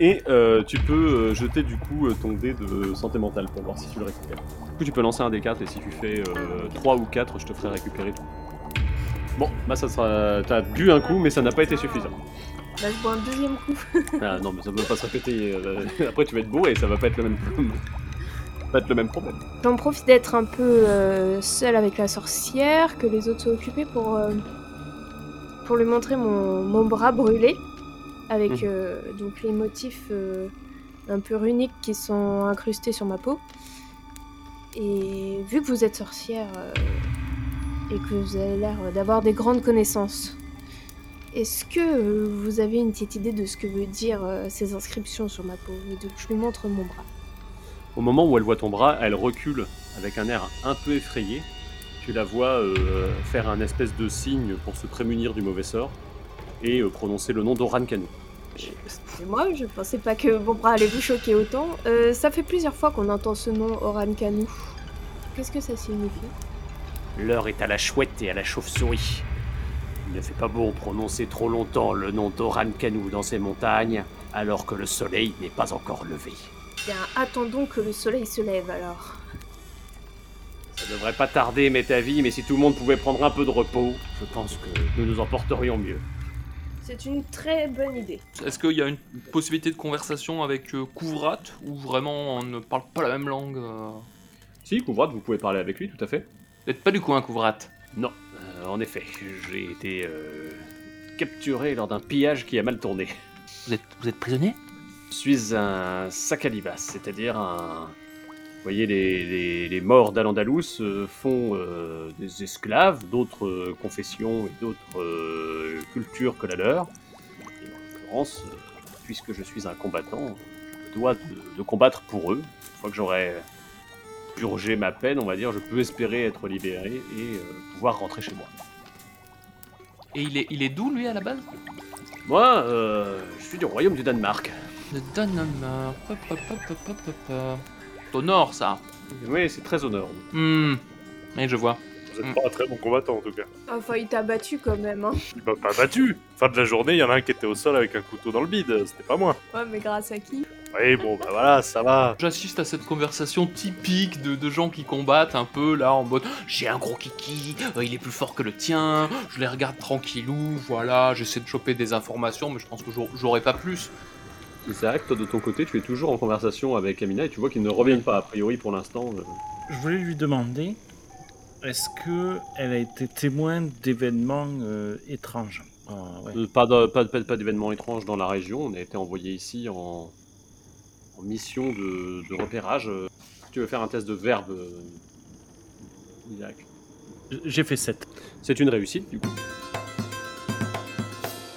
Speaker 1: Et, euh, tu peux euh, jeter du coup euh, ton dé de santé mentale pour voir si tu le récupères. Du coup, tu peux lancer un dé 4 et si tu fais 3 ou 4, je te ferai récupérer tout. Bon, bah ça sera. T'as bu un coup, mais ça n'a pas été suffisant.
Speaker 2: Là, je bois un deuxième coup.
Speaker 1: Ah non, mais ça ne peut pas se répéter. euh, Après, tu vas être bourré et ça va pas être le même, pas être le même problème.
Speaker 2: J'en profite d'être un peu euh, seule avec la sorcière, que les autres soient occupés pour, euh, pour lui montrer mon, mon bras brûlé, avec
Speaker 1: Mhm.
Speaker 2: euh, donc les motifs euh, un peu runiques qui sont incrustés sur ma peau. Et vu que vous êtes sorcière euh, et que vous avez l'air d'avoir des grandes connaissances, est-ce que vous avez une petite idée de ce que veut dire ces inscriptions sur ma peau? Et de que je lui montre mon bras
Speaker 1: Au moment où elle voit ton bras, elle recule avec un air un peu effrayé. Tu la vois euh, faire un espèce de signe pour se prémunir du mauvais sort et euh, prononcer le nom d'Oran Kanu.
Speaker 2: C'est moi, je pensais pas que mon bras allait vous choquer autant. Euh, ça fait plusieurs fois qu'on entend ce nom, Oran Kanu. Qu'est-ce que ça signifie?
Speaker 1: L'heure est à la chouette et à la chauve-souris. Il ne fait pas bon prononcer trop longtemps le nom d'Oran Kanu dans ces montagnes, alors que le soleil n'est pas encore levé.
Speaker 2: Bien, attendons que le soleil se lève alors.
Speaker 1: Ça devrait pas tarder, mais ta vie, mais si tout le monde pouvait prendre un peu de repos, je pense que nous nous en porterions mieux.
Speaker 2: C'est une très bonne idée.
Speaker 3: Est-ce qu'il y a une possibilité de conversation avec euh, Couvrat ou vraiment on ne parle pas la même langue euh
Speaker 1: Si, Couvrat, vous pouvez parler avec lui, tout à fait.
Speaker 3: Vous n'êtes pas du coin, Couvrat.
Speaker 1: Non, euh, en effet, j'ai été euh, capturé lors d'un pillage qui a mal tourné.
Speaker 3: Vous êtes, vous êtes prisonnier?
Speaker 1: Je suis un sakalibas, c'est-à-dire un... Vous voyez, les, les- les morts d'Al-Andalus euh, font euh, des esclaves d'autres euh, confessions et d'autres euh, cultures que la leur. Et en l'occurrence, puisque je suis un combattant, je dois de, de combattre pour eux. Une fois que j'aurai purgé ma peine, on va dire, je peux espérer être libéré et euh, pouvoir rentrer chez moi.
Speaker 3: Et il est, il est d'où lui à la base?
Speaker 1: Moi, je suis du royaume du Danemark.
Speaker 3: De Danemark. Hop, hop, hop, au nord, ça.
Speaker 1: Oui, c'est très honorable.
Speaker 3: Hmm. Oui, je vois.
Speaker 5: Vous êtes pas un très bon combattant en tout cas.
Speaker 2: Enfin, il t'a battu quand même, hein.
Speaker 5: Il m'a pas battu. Fin de la journée, il y en a un qui était au sol avec un couteau dans le bide. C'était pas moi.
Speaker 2: Ouais, mais grâce à qui?
Speaker 5: Oui, bon, bah voilà, ça va.
Speaker 3: J'assiste à cette conversation typique de, de gens qui combattent un peu là en mode j'ai un gros kiki, euh, il est plus fort que le tien, je les regarde tranquillou, voilà, j'essaie de choper des informations, mais je pense que j'au- j'aurai pas plus.
Speaker 1: Isaac, toi de ton côté, tu es toujours en conversation avec Amina et tu vois qu'ils ne reviennent pas a priori pour l'instant.
Speaker 4: Je voulais lui demander est-ce que elle a été témoin d'événements euh, étranges? Ah, ouais.
Speaker 1: Euh, Pas de- pas, de- pas, pas d'événements étranges dans la région. On a été envoyé ici en, en mission de, de repérage. Tu veux faire un test de verbe, euh, Isaac
Speaker 4: J'ai fait 7.
Speaker 1: C'est une réussite du coup.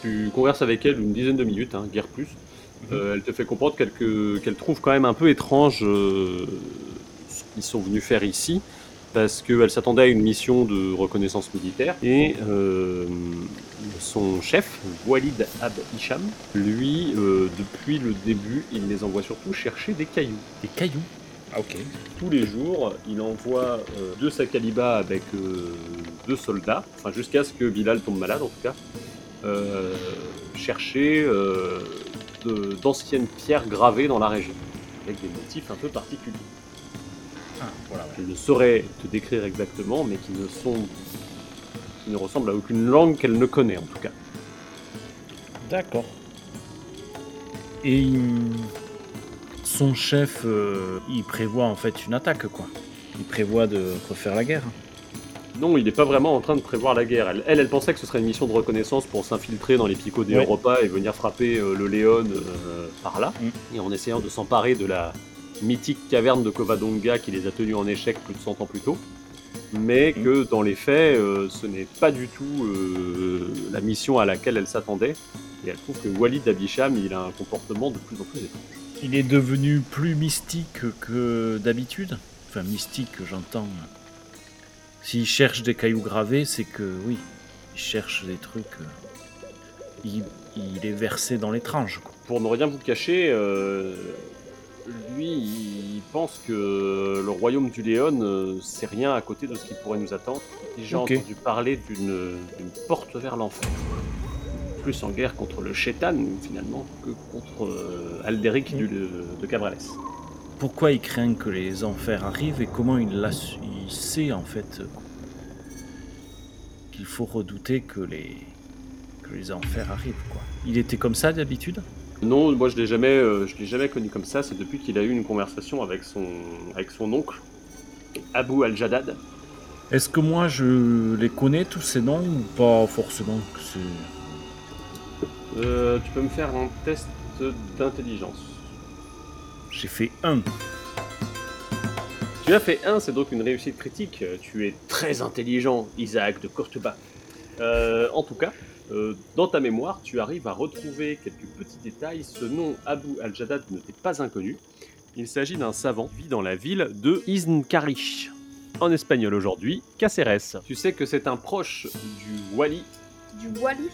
Speaker 1: Tu converses avec elle une dizaine de minutes, hein, guère plus. Euh, elle te fait comprendre qu'elle que- qu'elle trouve quand même un peu étrange euh, ce qu'ils sont venus faire ici, parce qu'elle s'attendait à une mission de reconnaissance militaire, et euh, son chef, Walid Ab Hicham, lui, euh, depuis le début, il les envoie surtout chercher des cailloux.
Speaker 4: Des cailloux? Ah, ok.
Speaker 1: Tous les jours, il envoie euh, deux Sakaliba avec deux soldats, enfin jusqu'à ce que Bilal tombe malade en tout cas, chercher d'anciennes pierres gravées dans la région, avec des motifs un peu particuliers.
Speaker 4: Ah, voilà. ouais.
Speaker 1: Je ne saurais te décrire exactement, mais qui ne sont, qui ne ressemblent à aucune langue qu'elle ne connaît en tout cas.
Speaker 4: D'accord. Et son chef, euh, il prévoit en fait une attaque, quoi. Il prévoit de refaire la guerre.
Speaker 1: Non, il n'est pas vraiment en train de prévoir la guerre. Elle, elle, elle pensait que ce serait une mission de reconnaissance pour s'infiltrer dans les picots des. Europa et venir frapper euh, le Léon euh, par là.
Speaker 4: Mm.
Speaker 1: Et en essayant de s'emparer de la mythique caverne de Covadonga qui les a tenus en échec plus de 100 ans plus tôt. Mais
Speaker 4: Mm.
Speaker 1: que dans les faits, euh, ce n'est pas du tout la mission à laquelle elle s'attendait. Et elle trouve que Walid Abisham, il a un comportement de plus en plus étrange.
Speaker 4: Il est devenu plus mystique que d'habitude. Enfin, mystique, j'entends. S'il cherche des cailloux gravés, c'est que oui, il cherche des trucs. euh, il, il est versé dans l'étrange.
Speaker 1: pour ne rien vous cacher, euh, lui, il pense que le royaume du Léon, euh, c'est rien à côté de ce qui pourrait nous attendre. J'ai entendu parler d'une porte vers l'enfer. Plus en guerre contre le Chétan, finalement, que contre euh, Alderic du- de Cabrales.
Speaker 4: Pourquoi il craint que les enfers arrivent et comment il, il sait en fait qu'il faut redouter que les, que les enfers arrivent quoi. Il était comme ça d'habitude?
Speaker 1: Non, moi je l'ai jamais, euh, je l'ai jamais connu comme ça. C'est depuis qu'il a eu une conversation avec son, avec son oncle, Abu Al-Jadad.
Speaker 4: Est-ce que moi je les connais tous ces noms ou pas forcément que c'est-
Speaker 1: Euh, tu peux me faire un test d'intelligence.
Speaker 4: J'ai fait un.
Speaker 1: Tu as fait 1, c'est donc une réussite critique. Tu es très intelligent, Isaac de Courtebas. Euh, en tout cas, euh, dans ta mémoire, tu arrives à retrouver quelques petits détails. Ce nom, Abu al-Jadad, ne t'est pas inconnu. Il s'agit d'un savant qui vit dans la ville de Iznkarich. En espagnol aujourd'hui, Caceres. Tu sais que c'est un proche du Wali.
Speaker 2: Du Wally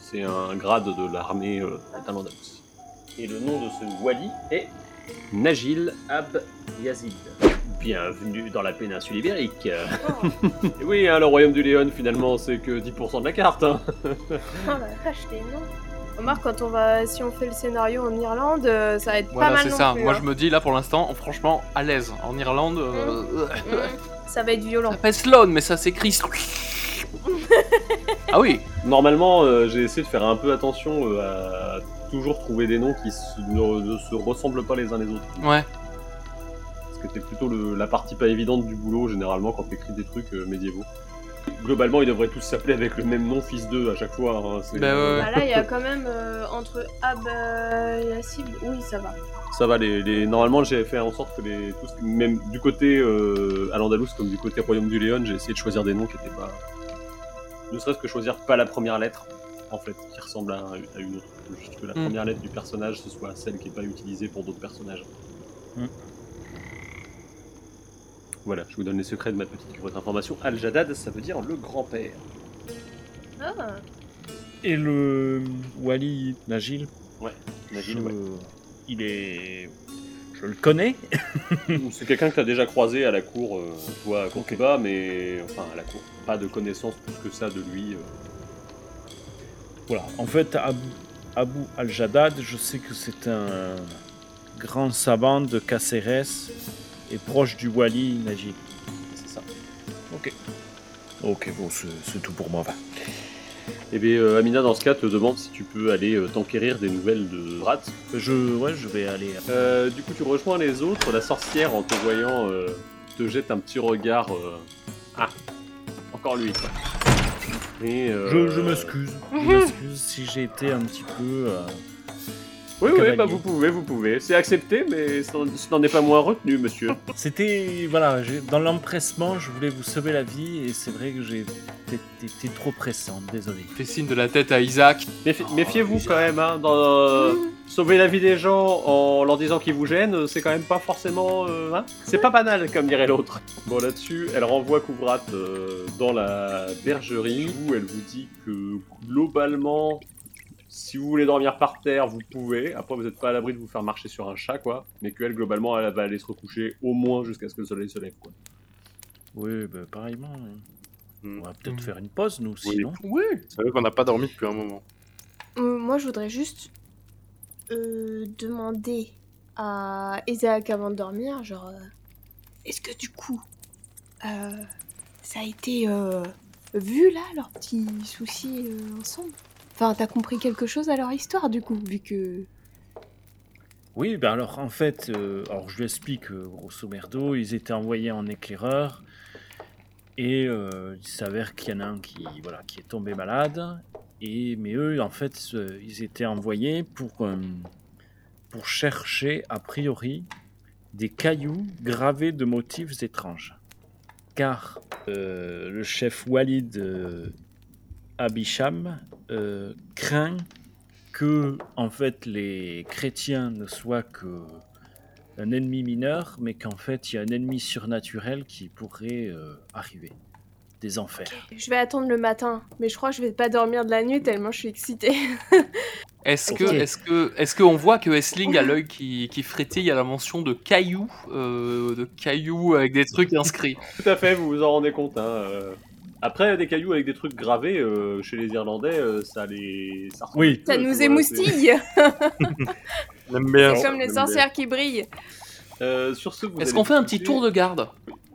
Speaker 1: C'est un grade de l'armée euh, d'Al-Andalus. Et le nom de ce Wali est Najil Ab Yazid. Bienvenue dans la péninsule ibérique.
Speaker 2: Oh,
Speaker 1: oui, hein, le royaume du Léon, finalement, c'est que 10% de la carte. hein.
Speaker 2: oh t'es énorme. Remarque, quand on va, si on fait le scénario en Irlande, euh, ça va être
Speaker 3: Voilà,
Speaker 2: pas mal
Speaker 3: c'est
Speaker 2: non
Speaker 3: ça.
Speaker 2: plus,
Speaker 3: Moi,
Speaker 2: hein.
Speaker 3: je me dis là pour l'instant, franchement, à l'aise. En Irlande, euh,
Speaker 2: Mmh. Ça va être violent.
Speaker 3: ça s'appelle Sloan, mais ça s'écrit. ah oui.
Speaker 1: Normalement, euh, j'ai essayé de faire un peu attention euh, à toujours trouver des noms qui se- ne, ne se ressemblent pas les uns les autres.
Speaker 3: Ouais.
Speaker 1: Parce que c'est plutôt le- la partie pas évidente du boulot, généralement, quand t'écris des trucs euh, médiévaux. Globalement, ils devraient tous s'appeler avec le même nom, fils d'eux, à chaque fois. hein, c'est-
Speaker 3: Bah ouais,
Speaker 2: Bah là, il y a quand même euh, entre Ab euh, Yassib, oui, ça va.
Speaker 1: Ça va, les, les- normalement j'ai fait en sorte que les, tous, même du côté euh, à l'Andalous comme du côté Royaume du Léon, j'ai essayé de choisir des noms qui étaient pas. Ne serait-ce que choisir pas la première lettre, en fait, qui ressemble à, à une autre. Juste que la
Speaker 3: Mm.
Speaker 1: première lettre du personnage ce soit celle qui est pas utilisée pour d'autres personnages.
Speaker 4: Mm.
Speaker 1: Voilà, je vous donne les secrets de ma petite livre d'information. Al-Jadad, ça veut dire le grand-père.
Speaker 2: Ah,
Speaker 4: Et le Wali Najil,
Speaker 1: Najil,
Speaker 4: je-
Speaker 1: ouais.
Speaker 4: il est. Je le connais.
Speaker 1: C'est quelqu'un que tu as déjà croisé à la cour, euh, toi à Courteba, mais enfin à la cour. Pas de connaissance plus que ça de lui. euh.
Speaker 4: Voilà. En fait, Abu, Abu al-Jadad, je sais que c'est un grand savant de Caceres et proche du Wali Najil.
Speaker 1: C'est ça.
Speaker 4: Ok. Ok, bon, c'est c'est tout pour moi. va.
Speaker 1: Eh bien, euh, Amina, dans ce cas, te demande si tu peux aller euh, t'enquérir des nouvelles de Rat.
Speaker 4: Je, ouais, je vais aller.
Speaker 1: Euh, du coup, tu rejoins les autres. La sorcière, en te voyant, euh, te jette un petit regard. euh, Ah, encore lui, quoi. Et, euh,
Speaker 4: Je, je m'excuse. Je m'excuse si j'ai été un petit peu.
Speaker 1: Oui, oui, bah vous pouvez, vous pouvez. C'est accepté, mais ce n'en- est pas moins retenu, monsieur.
Speaker 4: C'était. Voilà, j'ai- dans l'empressement, je voulais vous sauver la vie et c'est vrai que j'ai été, trop pressant. Désolé.
Speaker 3: Fait signe de la tête à Isaac.
Speaker 1: Méfi- Méfiez-vous quand même, hein, dans, euh, sauver la vie des gens en leur disant qu'ils vous gênent, c'est quand même pas forcément. euh, hein, c'est pas banal, comme dirait l'autre. Bon, là-dessus, elle renvoie Couvrat euh, dans la bergerie où elle vous dit que globalement, si vous voulez dormir par terre, vous pouvez. Après, vous n'êtes pas à l'abri de vous faire marcher sur un chat, quoi. Mais qu'elle, globalement, elle va aller se recoucher au moins jusqu'à ce que le soleil se lève, quoi.
Speaker 4: Oui, bah, pareillement.
Speaker 5: Hmm.
Speaker 4: On va peut-être
Speaker 3: Mm.
Speaker 4: faire une pause, nous,
Speaker 5: Oui.
Speaker 4: sinon.
Speaker 3: Oui.
Speaker 5: C'est vrai qu'on n'a pas dormi depuis un moment.
Speaker 2: Euh, moi, je voudrais juste euh, demander à Isaac avant de dormir, genre, euh, est-ce que du coup, euh, ça a été euh, vu là, leurs petits soucis euh, ensemble? Enfin, t'as compris quelque chose à leur histoire, du coup, vu que...
Speaker 4: Oui, ben alors en fait, euh, alors je lui explique euh, grosso merdo, ils étaient envoyés en éclaireur et euh, il s'avère qu'il y en a un qui voilà qui est tombé malade et mais eux en fait ils étaient envoyés pour euh, pour chercher a priori des cailloux gravés de motifs étranges. Car le chef Walid Abisham euh, craint que en fait les chrétiens ne soient que un ennemi mineur, mais qu'en fait il y a un ennemi surnaturel qui pourrait euh, arriver, des enfers.
Speaker 2: Je vais attendre le matin, mais je crois que je vais pas dormir de la nuit tellement je suis excitée.
Speaker 3: Est-ce que, est-ce que, est-ce qu'on voit que Essling a l'œil qui, qui frétille à la mention de cailloux, euh, de cailloux avec des trucs inscrits?
Speaker 1: Tout à fait, vous vous en rendez compte. Hein, euh. Après, des cailloux avec des trucs gravés, euh, chez les Irlandais, euh, ça les. Ça,
Speaker 4: Oui.
Speaker 2: Ça nous émoustille. C'est comme les sorcières qui brillent.
Speaker 1: Euh, sur ce, vous
Speaker 3: Est-ce qu'on fait un petit tour de garde?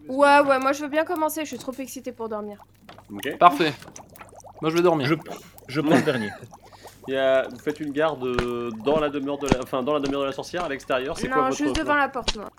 Speaker 2: Ouais, ouais, moi je veux bien commencer, je suis trop excitée pour dormir.
Speaker 1: Ok.
Speaker 3: Parfait. Moi je vais dormir.
Speaker 4: Je, je prends le dernier.
Speaker 1: Il y a- Vous faites une garde euh, dans la demeure de la, enfin, dans la demeure de la sorcière à l'extérieur. C'est quoi
Speaker 2: Non,
Speaker 1: votre
Speaker 2: juste devant la porte, moi.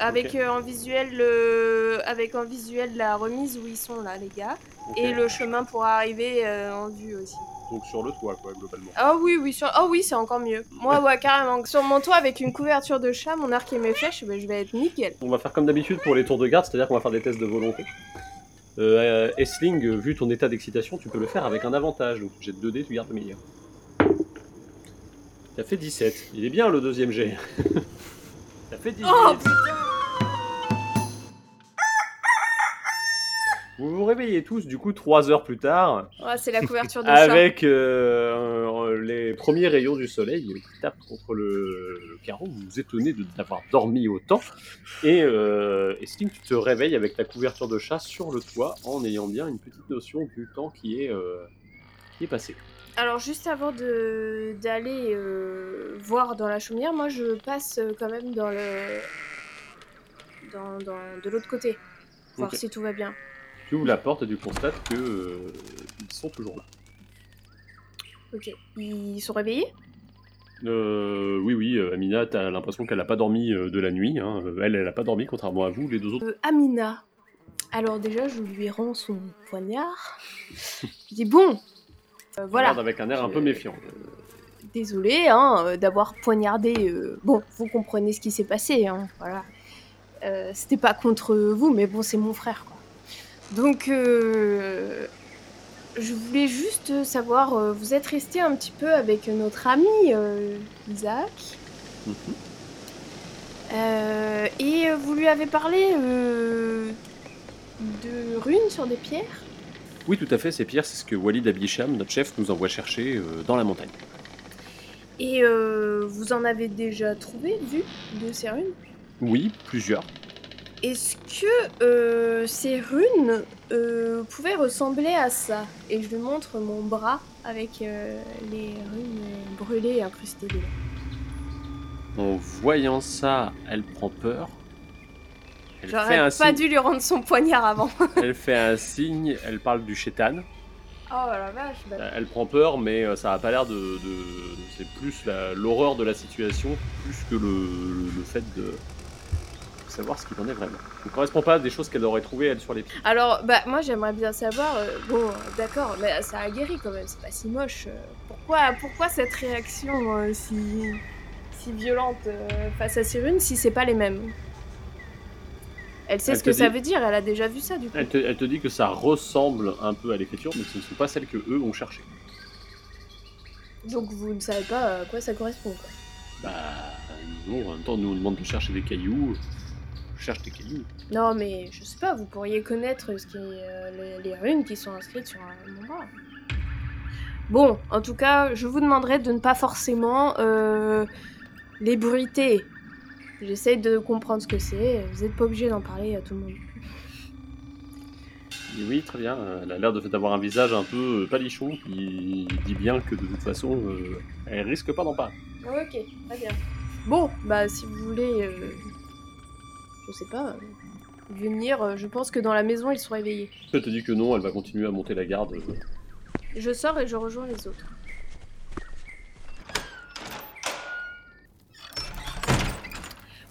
Speaker 2: Avec euh, en visuel le... avec en visuel la remise où ils sont là les gars et le chemin pour arriver euh, en vue aussi.
Speaker 1: Donc sur le toit, quoi, globalement.
Speaker 2: Ah oui oui sur... oh oui c'est encore mieux. Moi ouais carrément sur mon toit avec une couverture de chat, mon arc et mes flèches, ben, je vais être nickel.
Speaker 1: On va faire comme d'habitude pour les tours de garde, c'est-à-dire qu'on va faire des tests de volonté. Euh, Essling, vu ton état d'excitation, tu peux le faire avec un avantage. Donc j'ai 2 dés, tu gardes le meilleur. T'as fait 17. Il est bien le deuxième jet. T'as fait 18.
Speaker 2: Oh putain
Speaker 1: Vous vous réveillez tous, du coup, 3 heures plus tard,
Speaker 2: Ouais, c'est la couverture de
Speaker 1: avec euh, euh, les premiers rayons du soleil qui tapent contre le, le carreau. Vous vous étonnez de- d'avoir dormi autant. Et euh, Essling, tu te réveilles avec ta couverture de chat sur le toit en ayant bien une petite notion du temps qui est, euh, qui est passé.
Speaker 2: Alors juste avant de d'aller voir dans la chaumière, moi je passe quand même dans le dans, dans- de l'autre côté, voir si tout va bien.
Speaker 1: Tu ouvres la porte et tu constates que euh, ils sont toujours là.
Speaker 2: Ok. Ils sont réveillés?
Speaker 1: Euh, oui, oui, euh, Amina, t'as l'impression qu'elle n'a pas dormi euh, de la nuit. hein. Euh, Elle, elle n'a pas dormi, contrairement à vous, les deux autres.
Speaker 2: Amina. Alors déjà je lui rends son poignard. Je dis bon. voilà.
Speaker 1: Regarde avec un air un peu méfiant.
Speaker 2: Désolé hein, d'avoir poignardé. Bon, vous comprenez ce qui s'est passé. Hein, voilà. C'était pas contre vous, mais bon, c'est mon frère. Quoi. Donc, euh, je voulais juste savoir, euh, vous êtes resté un petit peu avec notre ami euh, Isaac.
Speaker 1: Mhm.
Speaker 2: Euh, et vous lui avez parlé de runes sur des pierres?
Speaker 1: Oui, tout à fait, c'est Pierre, c'est ce que Walid Abisham, notre chef, nous envoie chercher dans la montagne.
Speaker 2: Et vous en avez déjà trouvé, vu, de ces runes?
Speaker 1: Oui, plusieurs.
Speaker 2: Est-ce que euh, ces runes euh, pouvaient ressembler à ça? Et je lui montre mon bras avec euh, les runes brûlées et incrustées dedans.
Speaker 1: En voyant ça, elle prend peur. Elle fait,
Speaker 2: J'aurais
Speaker 1: un
Speaker 2: pas
Speaker 1: signe,
Speaker 2: dû lui rendre son poignard avant.
Speaker 1: elle fait un signe, elle parle du chétan.
Speaker 2: Oh la vache, bah,
Speaker 1: Elle prend peur, mais ça a pas l'air de. de- C'est plus la- l'horreur de la situation, plus que le fait de savoir ce qu'il en est vraiment. Ça ne correspond pas à des choses qu'elle aurait trouvées elle sur les pieds.
Speaker 2: Alors, bah, moi j'aimerais bien savoir. euh, bon, d'accord, mais ça a guéri quand même, c'est pas si moche. euh, pourquoi, pourquoi cette réaction euh, si, si violente face à ces runes si c'est pas les mêmes? Elle sait
Speaker 1: Elle
Speaker 2: ce que ça veut dire, elle a déjà vu ça du coup.
Speaker 1: Elle te, elle te dit que ça ressemble un peu à l'écriture, mais ce ne sont pas celles que eux ont cherchées.
Speaker 2: Donc vous ne savez pas à quoi ça correspond. Quoi.
Speaker 1: Bah non, en même temps, nous on demande de chercher des cailloux. Je cherche des cailloux.
Speaker 2: Non, mais je sais pas, vous pourriez connaître ce qui est, euh, les, les runes qui sont inscrites sur un mon bras. Bon, en tout cas, je vous demanderai de ne pas forcément euh, les bruiter. J'essaye de comprendre ce que c'est. Vous n'êtes pas obligé d'en parler à tout le monde.
Speaker 1: Et oui, très bien. Elle a l'air de d'avoir un visage un peu euh, palichon qui dit bien que de toute façon, euh, elle risque pas d'en parler.
Speaker 2: Ok, très bien. Bon, bah si vous voulez, euh, je sais pas, euh, venir, euh, je pense que dans la maison ils sont réveillés.
Speaker 1: Elle te dit que non, elle va continuer à monter la garde. euh,
Speaker 2: Je sors et je rejoins les autres.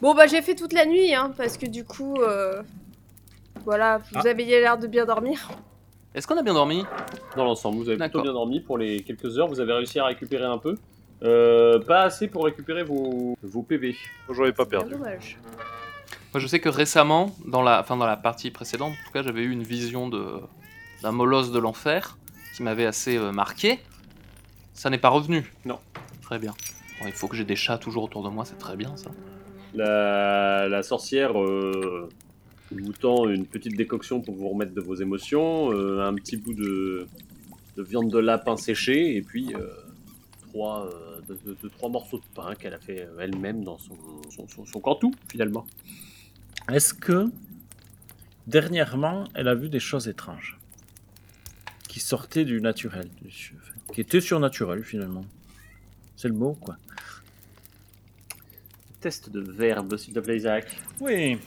Speaker 2: Bon bah j'ai fait toute la nuit, hein, parce que du coup, euh, voilà, vous
Speaker 4: Ah.
Speaker 2: avez l'air de bien dormir.
Speaker 3: Est-ce qu'on a bien dormi?
Speaker 1: Dans l'ensemble, vous avez plutôt
Speaker 3: D'accord.
Speaker 1: bien dormi pour les quelques heures. Vous avez réussi à récupérer un peu. Euh, pas assez pour récupérer vos, vos PV.
Speaker 5: J'en ai pas
Speaker 2: Bien
Speaker 5: perdu.
Speaker 2: dommage.
Speaker 3: Moi, je sais que récemment, dans la, enfin, dans la partie précédente, en tout cas, j'avais eu une vision de d'un molosse de l'enfer qui m'avait assez euh, marqué. Ça n'est pas revenu.
Speaker 1: Non.
Speaker 3: Très bien. Bon, il faut que j'ai des chats toujours autour de moi, c'est très bien ça.
Speaker 1: La, la sorcière euh, vous tend une petite décoction pour vous remettre de vos émotions, euh, un petit bout de, de viande de lapin séchée, et puis euh, trois, euh, de, de- de trois morceaux de pain qu'elle a fait euh, elle-même dans son, son, son, son cantou, finalement.
Speaker 4: Est-ce que dernièrement, elle a vu des choses étranges qui sortaient du naturel, du qui étaient surnaturelles finalement? C'est le mot, quoi.
Speaker 1: Test de verbe, s'il te plaît, Isaac.
Speaker 4: Oui.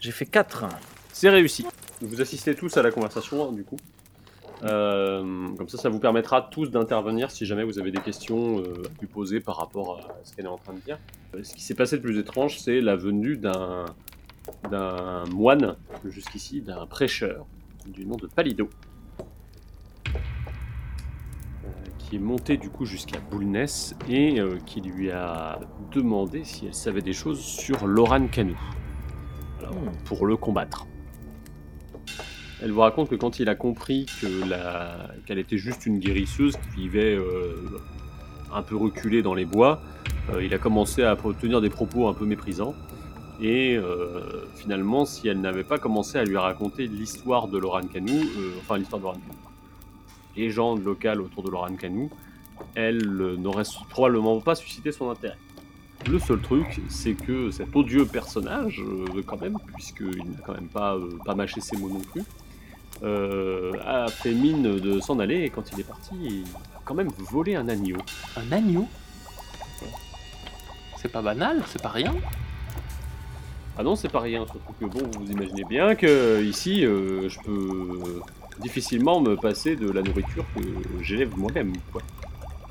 Speaker 4: J'ai fait 4.
Speaker 1: C'est réussi. Vous assistez tous à la conversation, hein, du coup. Euh, comme ça, ça vous permettra tous d'intervenir si jamais vous avez des questions euh, à lui poser par rapport à ce qu'elle est en train de dire. Euh, ce qui s'est passé de plus étrange, c'est la venue d'un d'un moine, jusqu'ici, d'un prêcheur, du nom de Palido, euh, qui est monté du coup jusqu'à Boulness et euh, qui lui a demandé si elle savait des choses sur Loran. Alors,
Speaker 4: Hmm.
Speaker 1: pour le combattre. Elle vous raconte que quand il a compris que la... qu'elle était juste une guérisseuse qui vivait euh, un peu reculée dans les bois, il a commencé à tenir des propos un peu méprisants. Et euh, finalement, si elle n'avait pas commencé à lui raconter l'histoire de Loran Canu, euh, enfin l'histoire de Loran Canu, légende locale autour de Loran Canu, elle euh, n'aurait probablement pas suscité son intérêt. Le seul truc, c'est que cet odieux personnage, euh, quand même, puisqu'il n'a quand même pas, euh, pas mâché ses mots non plus, euh, a fait mine de s'en aller et quand il est parti, il a quand même volé un agneau.
Speaker 3: Un agneau? C'est pas banal, c'est pas rien.
Speaker 1: Ah non, c'est pas rien, surtout que bon, vous imaginez bien que ici, euh, je peux difficilement me passer de la nourriture que j'élève moi-même, quoi.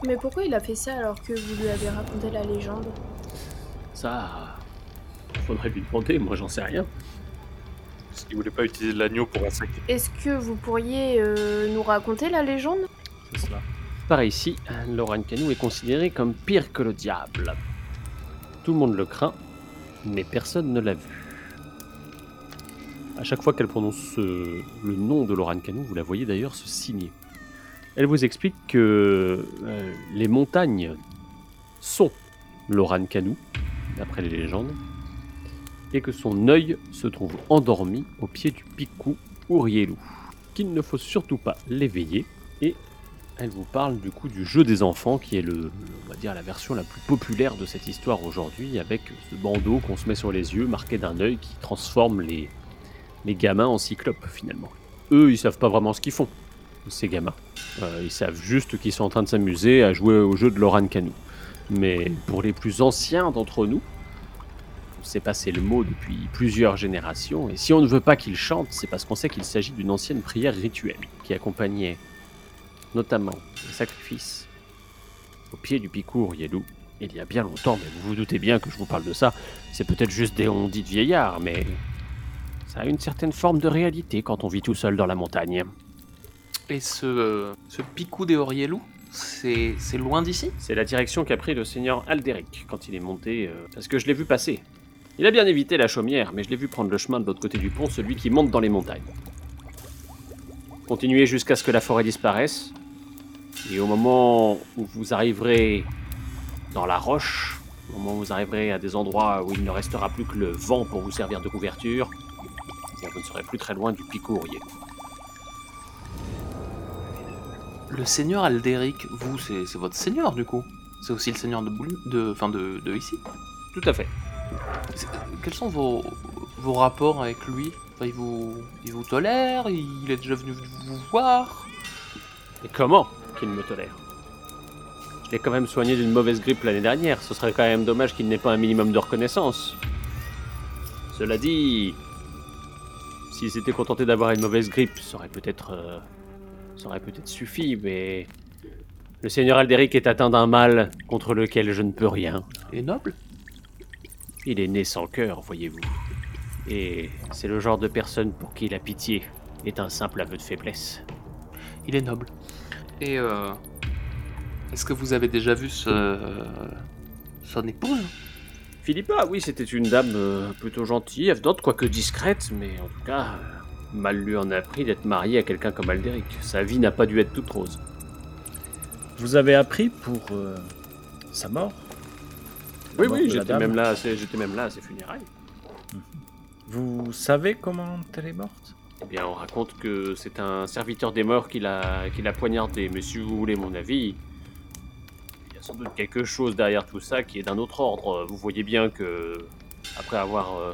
Speaker 2: Mais pourquoi il a fait ça alors que vous lui avez raconté la légende?
Speaker 1: Ça, faudrait lui demander, moi j'en sais rien.
Speaker 5: Parce qu'il voulait pas utiliser l'agneau pour un sac.
Speaker 2: Est-ce que vous pourriez euh, nous raconter la légende?
Speaker 4: C'est cela.
Speaker 1: Par ici, Laurent Canou est considéré comme pire que le diable. Tout le monde le craint, mais personne ne l'a vu. À chaque fois qu'elle prononce le nom de Laurent Canou, vous la voyez d'ailleurs se signer. Elle vous explique que euh, les montagnes sont Laurent Canou, d'après les légendes, et que son œil se trouve endormi au pied du picou Ourielou, qu'il ne faut surtout pas l'éveiller, elle vous parle du coup du jeu des enfants, qui est la version la plus populaire de cette histoire aujourd'hui, avec ce bandeau qu'on se met sur les yeux, marqué d'un œil qui transforme les, gamins en cyclopes finalement. Eux, ils savent pas vraiment ce qu'ils font, ces gamins. Euh, ils savent juste qu'ils sont en train de s'amuser à jouer au jeu de Loran Canu. Mais pour les plus anciens d'entre nous, On s'est passé le mot depuis plusieurs générations, et si on ne veut pas qu'il chante, c'est parce qu'on sait qu'il s'agit d'une ancienne prière rituelle qui accompagnait notamment les sacrifices au pied du Picour Yelou il y a bien longtemps, mais vous vous doutez bien que je vous parle de ça. C'est peut-être juste des ondits de vieillards, mais ça a une certaine forme de réalité quand on vit tout seul dans la montagne.
Speaker 3: Et ce, euh, ce Picou des Orielou, c'est c'est loin d'ici?
Speaker 1: C'est la direction qu'a pris le seigneur Alderic quand il est monté, euh, parce que je l'ai vu passer. Il a bien évité la chaumière, mais je l'ai vu prendre le chemin de l'autre côté du pont, celui qui monte dans les montagnes. Continuez jusqu'à ce que la forêt disparaisse, et au moment où vous arriverez dans la roche, au moment où vous arriverez à des endroits où il ne restera plus que le vent pour vous servir de couverture, vous ne serez plus très loin du picourier.
Speaker 3: Le seigneur Alderic, vous, c'est votre seigneur du coup. C'est aussi le seigneur de Boulu de, Enfin, de, de ici.
Speaker 1: Tout à fait.
Speaker 3: C'est- Quels sont vos, vos rapports avec lui? Enfin, il, vous, il vous tolère? Il est déjà venu vous voir?
Speaker 1: Et comment? Qu'il me tolère Je l'ai quand même soigné d'une mauvaise grippe l'année dernière, ce serait quand même dommage qu'il n'ait pas un minimum de reconnaissance. Cela dit, s'il s'était contenté d'avoir une mauvaise grippe, ça aurait peut-être euh, ça aurait peut-être suffi, mais le seigneur Alderic est atteint d'un mal contre lequel je ne peux rien.
Speaker 3: Est noble?
Speaker 1: Il est né sans cœur, voyez-vous. Et c'est le genre de personne pour qui la pitié est un simple aveu de faiblesse.
Speaker 3: Il est noble. Et euh, est-ce que vous avez déjà vu ce, son épouse?
Speaker 1: Philippa, oui, c'était une dame euh, plutôt gentille, avenante, quoique discrète, mais en tout cas, euh, mal lui en a pris d'être mariée à quelqu'un comme Alderic. Sa vie n'a pas dû être toute rose.
Speaker 4: Vous avez appris pour euh, sa mort? La
Speaker 1: Oui,
Speaker 4: mort
Speaker 1: oui, j'étais même, là, j'étais même là à ses funérailles.
Speaker 4: Vous savez comment elle est morte?
Speaker 1: Eh bien, on raconte que c'est un serviteur des morts qui l'a poignardé. Mais si vous voulez mon avis, il y a sans doute quelque chose derrière tout ça qui est d'un autre ordre. Vous voyez bien que, après avoir euh,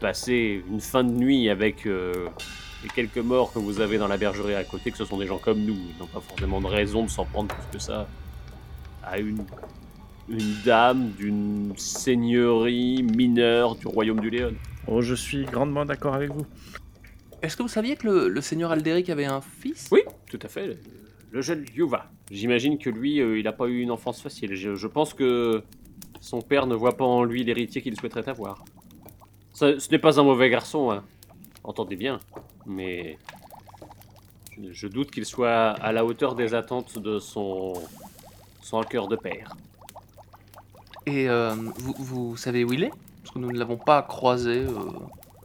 Speaker 1: passé une fin de nuit avec euh, les quelques morts que vous avez dans la bergerie à côté, que ce sont des gens comme nous. Ils n'ont pas forcément de raison de s'en prendre plus que ça à une, une dame d'une seigneurie mineure du royaume du Léon.
Speaker 4: Oh, je suis grandement d'accord avec vous.
Speaker 3: Est-ce que vous saviez que le, le seigneur Alderic avait un fils?
Speaker 1: Oui, tout à fait. Le jeune Yuva. J'imagine que lui, euh, il n'a pas eu une enfance facile. Je, je pense que son père ne voit pas en lui l'héritier qu'il souhaiterait avoir. Ça- ce n'est pas un mauvais garçon, hein. entendez bien. Mais je, je doute qu'il soit à la hauteur des attentes de son, son cœur de père.
Speaker 3: Et euh, vous, vous savez où il est? Parce que nous ne l'avons pas croisé euh,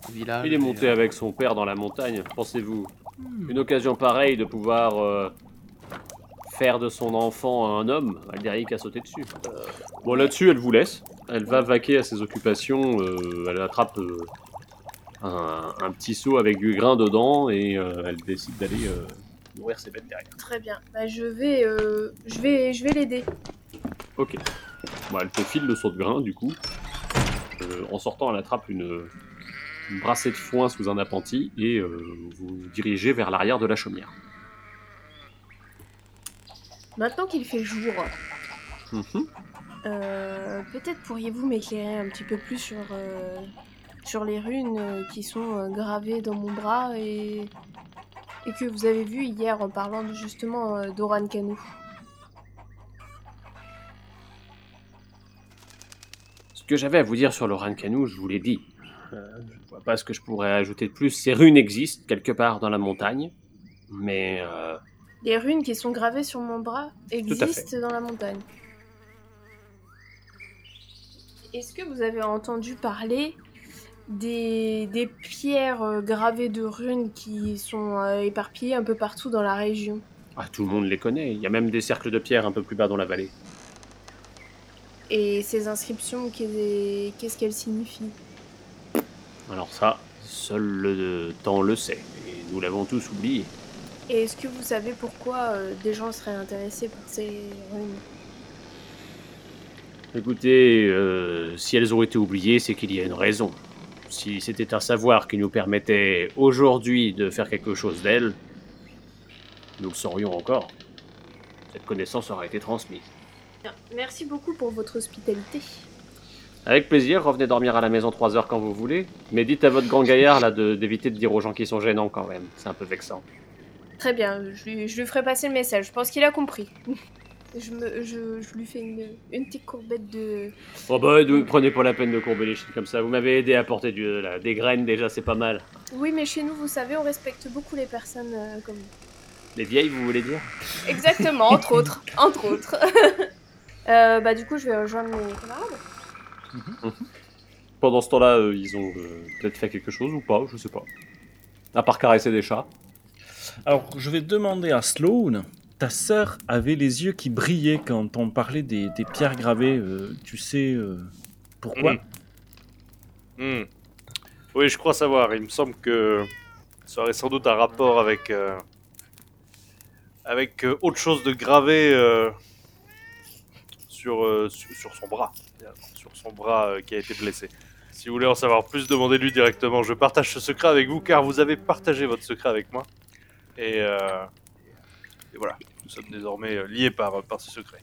Speaker 3: village.
Speaker 1: Il est monté
Speaker 3: euh,
Speaker 1: avec son père dans la montagne, pensez-vous.
Speaker 3: hmm.
Speaker 1: Une occasion pareille de pouvoir euh, faire de son enfant un homme, Alderic a sauté dessus. Euh, bon, là-dessus, elle vous laisse. Elle va vaquer à ses occupations. euh, elle attrape euh, un, un petit seau avec du grain dedans et euh, elle décide d'aller euh, nourrir ses bêtes derrière.
Speaker 2: Très bien. Bah, je vais, euh, je vais, je vais l'aider.
Speaker 1: Ok. Bon, elle te file le seau de grain, du coup. Euh, en sortant, elle attrape une, une brassée de foin sous un appentis et euh, vous dirigez vers l'arrière de la chaumière.
Speaker 2: Maintenant qu'il fait jour,
Speaker 1: Mhm.
Speaker 2: euh, peut-être pourriez-vous m'éclairer un petit peu plus sur, euh, sur les runes euh, qui sont gravées dans mon bras et, et que vous avez vues hier en parlant de, justement d'Oran Kanu.
Speaker 1: Ce que j'avais à vous dire sur Laurent Canou, je vous l'ai dit. Vois pas ce que je pourrais ajouter de plus. Ces runes existent quelque part dans la montagne, mais euh,
Speaker 2: Les runes qui sont gravées sur mon bras existent dans la montagne. Est-ce que vous avez entendu parler des, des pierres euh, gravées de runes qui sont euh, éparpillées un peu partout dans la région?
Speaker 1: Ah, tout le monde les connaît. Il y a même des cercles de pierre un peu plus bas dans la vallée.
Speaker 2: Et ces inscriptions, qu'est- qu'est-ce qu'elles signifient?
Speaker 1: Alors ça, seul le temps le sait, et nous l'avons tous oublié.
Speaker 2: Et est-ce que vous savez pourquoi euh, des gens seraient intéressés par ces runes
Speaker 1: Écoutez, euh, si elles ont été oubliées, c'est qu'il y a une raison. Si c'était un savoir qui nous permettait aujourd'hui de faire quelque chose d'elles, nous le saurions encore. Cette connaissance aura été transmise.
Speaker 2: Merci beaucoup pour votre hospitalité.
Speaker 1: Avec plaisir, revenez dormir à la maison 3 heures quand vous voulez. Mais dites à votre grand gaillard là de- d'éviter de, dire aux gens qui sont gênants quand même. C'est un peu vexant.
Speaker 2: Très bien, je lui, je lui ferai passer le message. Je pense qu'il a compris. Je, me, je, je lui fais une, une petite courbette de.
Speaker 1: Oh bah, ne prenez pas la peine de courber les chines comme ça. Vous m'avez aidé à porter du, là, des graines déjà, c'est pas mal.
Speaker 2: Oui, mais chez nous, vous savez, on respecte beaucoup les personnes euh, comme vous.
Speaker 1: Les vieilles, vous voulez dire?
Speaker 2: Exactement, entre autres. Entre autres. Euh, bah, du coup, je vais rejoindre mes camarades.
Speaker 1: Pendant ce temps-là, euh, ils ont euh, peut-être fait quelque chose ou pas, je sais pas. À part caresser des chats.
Speaker 4: Alors, je vais demander à Sloane. Ta sœur avait les yeux qui brillaient quand on parlait des, des pierres gravées. euh, tu sais euh, pourquoi
Speaker 5: Hmm. Oui, je crois savoir. Il me semble que ça aurait sans doute un rapport avec euh, avec euh, autre chose de gravé euh, sur, euh, sur sur son bras, son bras euh, qui a été blessé. Si vous voulez en savoir plus, demandez-lui directement. Je partage ce secret avec vous car vous avez partagé votre secret avec moi. Et, euh, et voilà, nous sommes désormais euh, liés par, par ce secret.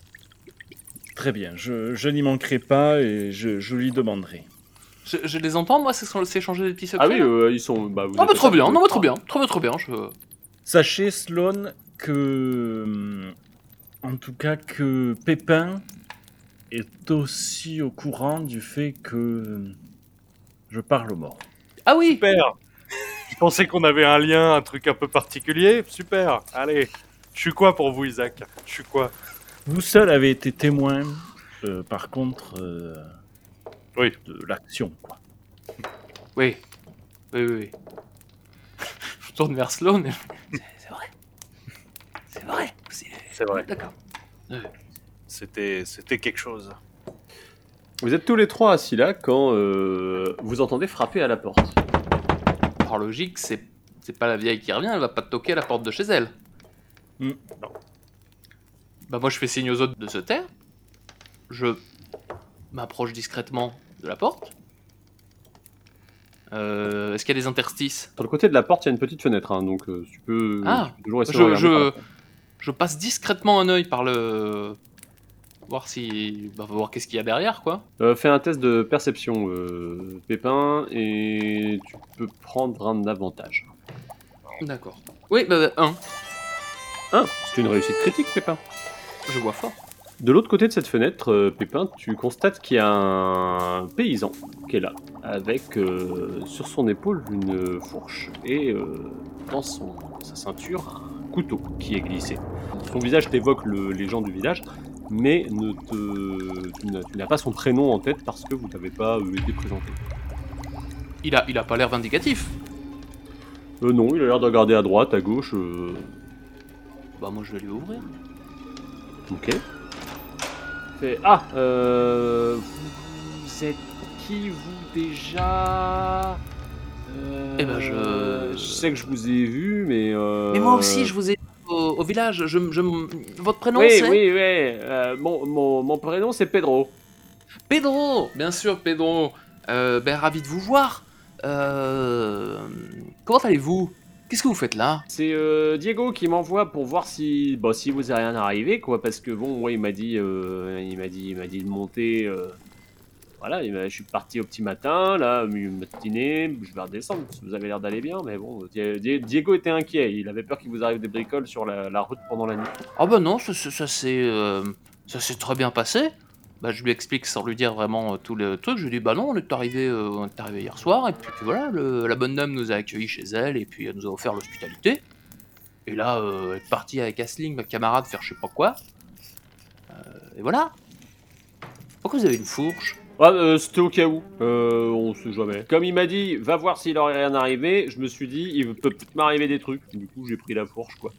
Speaker 4: Très bien, je, je n'y manquerai pas et je, je lui demanderai.
Speaker 3: Je, je les entends, moi, c'est s'échanger des petits secrets.
Speaker 1: Ah oui, euh, ils sont. Bah, vous êtes
Speaker 3: bah trop bien, non, bah trop bien, trop bien, trop bien. Je...
Speaker 4: Sachez, Sloane, que. En tout cas, que Pépin est aussi au courant du fait que. Je parle aux morts.
Speaker 3: Ah oui,
Speaker 5: Super Je pensais qu'on avait un lien, un truc un peu particulier. Super Allez Je suis quoi pour vous, Isaac? Je suis quoi?
Speaker 4: Vous seul avez été témoin, euh, par contre, euh,
Speaker 5: Oui.
Speaker 4: de l'action, quoi.
Speaker 3: oui, oui, oui. oui. je tourne vers Sloan. C'est vrai, c'est vrai. c'est-
Speaker 5: C'est vrai.
Speaker 3: D'accord.
Speaker 5: C'était, c'était quelque chose.
Speaker 1: Vous êtes tous les trois assis là quand euh, vous entendez frapper à la porte.
Speaker 3: Par logique, c'est c'est pas la vieille qui revient, elle va pas toquer à la porte de chez elle.
Speaker 4: Hmm.
Speaker 5: Non.
Speaker 3: Bah moi je fais signe aux autres de se taire. Je m'approche discrètement de la porte. Euh, Est-ce qu'il y a des interstices?
Speaker 1: Sur le côté de la porte, il y a une petite fenêtre, hein, donc euh, tu peux,
Speaker 3: Ah.
Speaker 1: tu peux toujours essayer de
Speaker 3: je,
Speaker 1: la
Speaker 3: je, je passe discrètement un œil par le... Voir si... Bah, voir qu'est-ce qu'il y a derrière, quoi.
Speaker 1: Euh, fais un test de perception, euh, Pépin, et tu peux prendre un avantage.
Speaker 3: D'accord. Oui, bah, un.
Speaker 1: Ah, c'est une réussite critique, Pépin.
Speaker 3: Je vois fort.
Speaker 1: De l'autre côté de cette fenêtre, euh, Pépin, tu constates qu'il y a un paysan qui est là, avec euh, sur son épaule une fourche et euh, dans son, sa ceinture un couteau qui est glissé. Son visage t'évoque le- les gens du village, mais ne te, tu n'as- pas son prénom en tête parce que vous n'avez pas euh, été présenté.
Speaker 3: Il a, il a pas l'air vindicatif.
Speaker 1: Euh, non, il a l'air de regarder à droite, à gauche. euh,
Speaker 3: Bah moi je vais lui ouvrir.
Speaker 1: Ok. Fait, ah, euh, vous êtes qui vous déjà? Euh,
Speaker 3: Eh ben, je-
Speaker 1: Je sais que je vous ai vu, mais. euh,
Speaker 3: Mais moi aussi, je vous ai au, village. Je, je, votre prénom
Speaker 1: Oui,
Speaker 3: c'est
Speaker 1: oui, oui. euh, mon, mon, mon prénom c'est Pedro.
Speaker 3: Pedro. Bien sûr, Pedro. Euh, ben ravi de vous voir. Euh, comment allez-vous? Qu'est-ce que vous faites là?
Speaker 1: C'est euh, Diego qui m'envoie pour voir si, bon, si vous est rien arrivé, quoi, parce que bon, ouais, il m'a dit, euh, il m'a dit, il m'a dit de monter. euh, voilà, il m'a- je suis parti au petit matin, là, matinée, je vais redescendre. Vous avez l'air d'aller bien, mais bon, Di- Di- Diego était inquiet. Il avait peur qu'il vous arrive des bricoles sur la, route pendant la nuit.
Speaker 3: Ah bah non, ça, euh, ça s'est très bien passé. Bah, je lui explique sans lui dire vraiment euh, tout le truc. Je lui dis bah non, on est arrivé, euh, on est arrivé hier soir et puis, voilà, la bonne dame nous a accueillis chez elle et puis elle nous a offert l'hospitalité. Et là, euh, elle est partie avec Asling, ma camarade, faire je sais pas quoi. Et voilà. Pourquoi vous avez une fourche?
Speaker 1: Ah, euh, c'était au cas où. Euh, on sait jamais. Comme il m'a dit, va voir s'il aurait rien arrivé, je me suis dit, il peut peut-être m'arriver des trucs. Du coup, j'ai pris la fourche, quoi.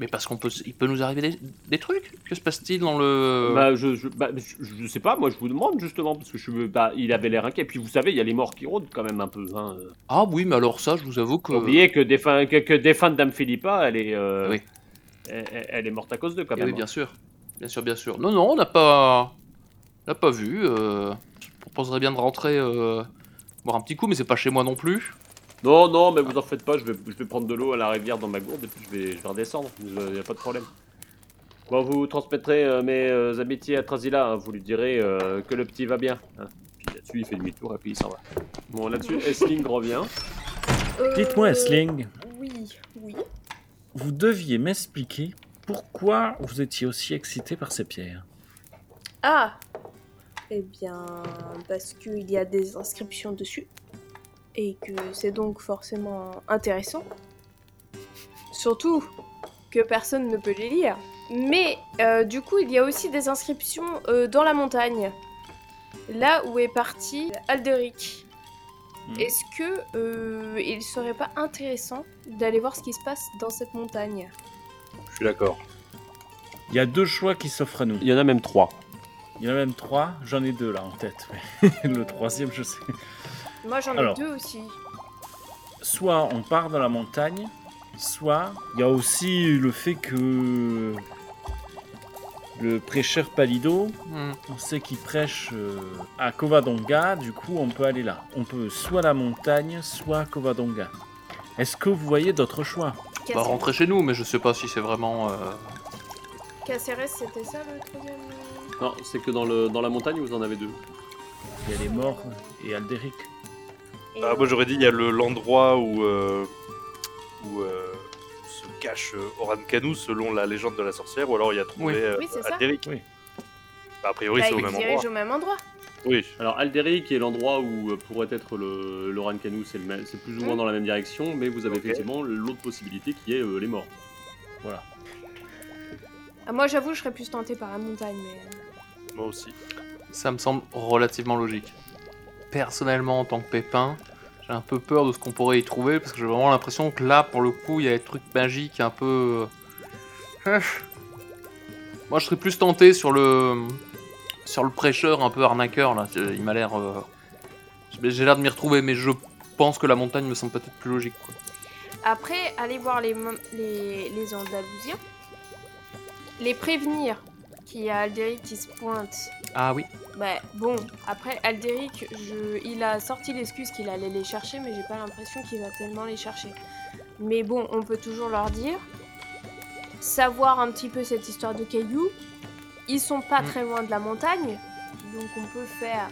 Speaker 3: Mais parce qu'on peut, il peut nous arriver des, des trucs? Que se passe-t-il dans le
Speaker 1: Bah, je, je, bah, je, je sais pas, moi je vous demande justement, parce que je suis. Bah, il avait l'air inquiet. Puis vous savez, il y a les morts qui rôdent quand même un peu. Hein.
Speaker 3: Ah oui, mais alors ça, je vous avoue que.
Speaker 1: Faut oublier que défunt, que, que défunte Dame Philippa, elle est. euh,
Speaker 3: Oui.
Speaker 1: elle, est morte à cause d'eux quand
Speaker 3: Eh
Speaker 1: même.
Speaker 3: oui, bien sûr. Bien sûr, bien sûr. Non, non, on n'a pas... N'a pas vu. euh, Je proposerais bien de rentrer euh, boire un petit coup, mais c'est pas chez moi non plus.
Speaker 1: Non, non, mais vous en faites pas, je vais, je vais prendre de l'eau à la rivière dans ma gourde et puis je vais, je vais redescendre. Il n'y a pas de problème. Bon, vous transmettrez euh, mes euh, amitiés à Trasila, hein, vous lui direz euh, que le petit va bien. hein. puis là-dessus, il fait demi-tour et puis il s'en va. Bon, là-dessus, Essling revient.
Speaker 2: Euh,
Speaker 4: Dites-moi, Esling,
Speaker 2: Oui, oui.
Speaker 4: vous deviez m'expliquer pourquoi vous étiez aussi excité par ces pierres.
Speaker 2: Ah Eh bien, parce qu'il y a des inscriptions dessus. Et que c'est donc forcément intéressant. Surtout que personne ne peut les lire. Mais euh, du coup, il y a aussi des inscriptions euh, dans la montagne. Là où est parti Alderic.
Speaker 4: Hmm.
Speaker 2: Est-ce que euh, il serait pas intéressant d'aller voir ce qui se passe dans cette montagne?
Speaker 5: Je suis d'accord.
Speaker 4: Il y a deux choix qui s'offrent à nous.
Speaker 1: Il y en a même trois.
Speaker 4: Il y en a même trois, j'en ai deux là en tête. Le troisième, je sais.
Speaker 2: Moi j'en ai
Speaker 4: Alors.
Speaker 2: deux aussi.
Speaker 4: Soit on part dans la montagne, soit il y a aussi le fait que le prêcheur Palido,
Speaker 3: Hmm.
Speaker 4: on sait qu'il prêche euh, à Covadonga, du coup on peut aller là. On peut soit la montagne, soit Covadonga. Est-ce que vous voyez d'autres choix?
Speaker 3: On va rentrer chez nous, mais je sais pas si c'est vraiment. euh,
Speaker 2: Caceres, c'était ça le troisième euh
Speaker 1: Non, c'est que dans, le, dans la montagne, vous en avez deux.
Speaker 4: Il y a les morts et Alderic.
Speaker 2: Et
Speaker 5: Ah, moi j'aurais dit il y a le- l'endroit où, euh, où euh, se cache euh, Oran Kanu selon la légende de la sorcière, ou alors il y a trouvé
Speaker 3: Oui.
Speaker 5: euh,
Speaker 2: Oui, c'est ça.
Speaker 5: Alderic.
Speaker 4: Oui.
Speaker 5: Bah, a priori
Speaker 2: bah,
Speaker 5: c'est au même endroit.
Speaker 2: au même endroit.
Speaker 5: Oui.
Speaker 1: Alors Alderic est l'endroit où euh, pourrait être le Loran Canu, c'est le même- c'est plus ou moins
Speaker 2: Mm.
Speaker 1: dans la même direction, mais vous avez
Speaker 5: Ok.
Speaker 1: effectivement l'autre possibilité qui est euh, les morts.
Speaker 4: Voilà.
Speaker 2: Ah, moi j'avoue, je serais plus tentée par la montagne, mais.
Speaker 5: Moi aussi.
Speaker 3: Ça me semble relativement logique. Personnellement, en tant que pépin, j'ai un peu peur de ce qu'on pourrait y trouver parce que j'ai vraiment l'impression que là, pour le coup, il y a des trucs magiques un peu. euh, Moi, je serais plus tenté sur le sur le prêcheur un peu arnaqueur là. C'est- Il m'a l'air. euh, J'ai l'air de m'y retrouver, mais je pense que la montagne me semble peut-être plus logique. quoi.
Speaker 2: Après, aller voir les, les, les Andalousiens, les prévenir qu'il y a Alderic qui se pointe.
Speaker 3: Ah oui.
Speaker 2: Bah bon, après Alderic, je... il a sorti l'excuse qu'il allait les chercher, mais j'ai pas l'impression qu'il va tellement les chercher. Mais bon, on peut toujours leur dire, savoir un petit peu cette histoire de cailloux. Ils sont pas
Speaker 3: Mm.
Speaker 2: très loin de la montagne, donc on peut faire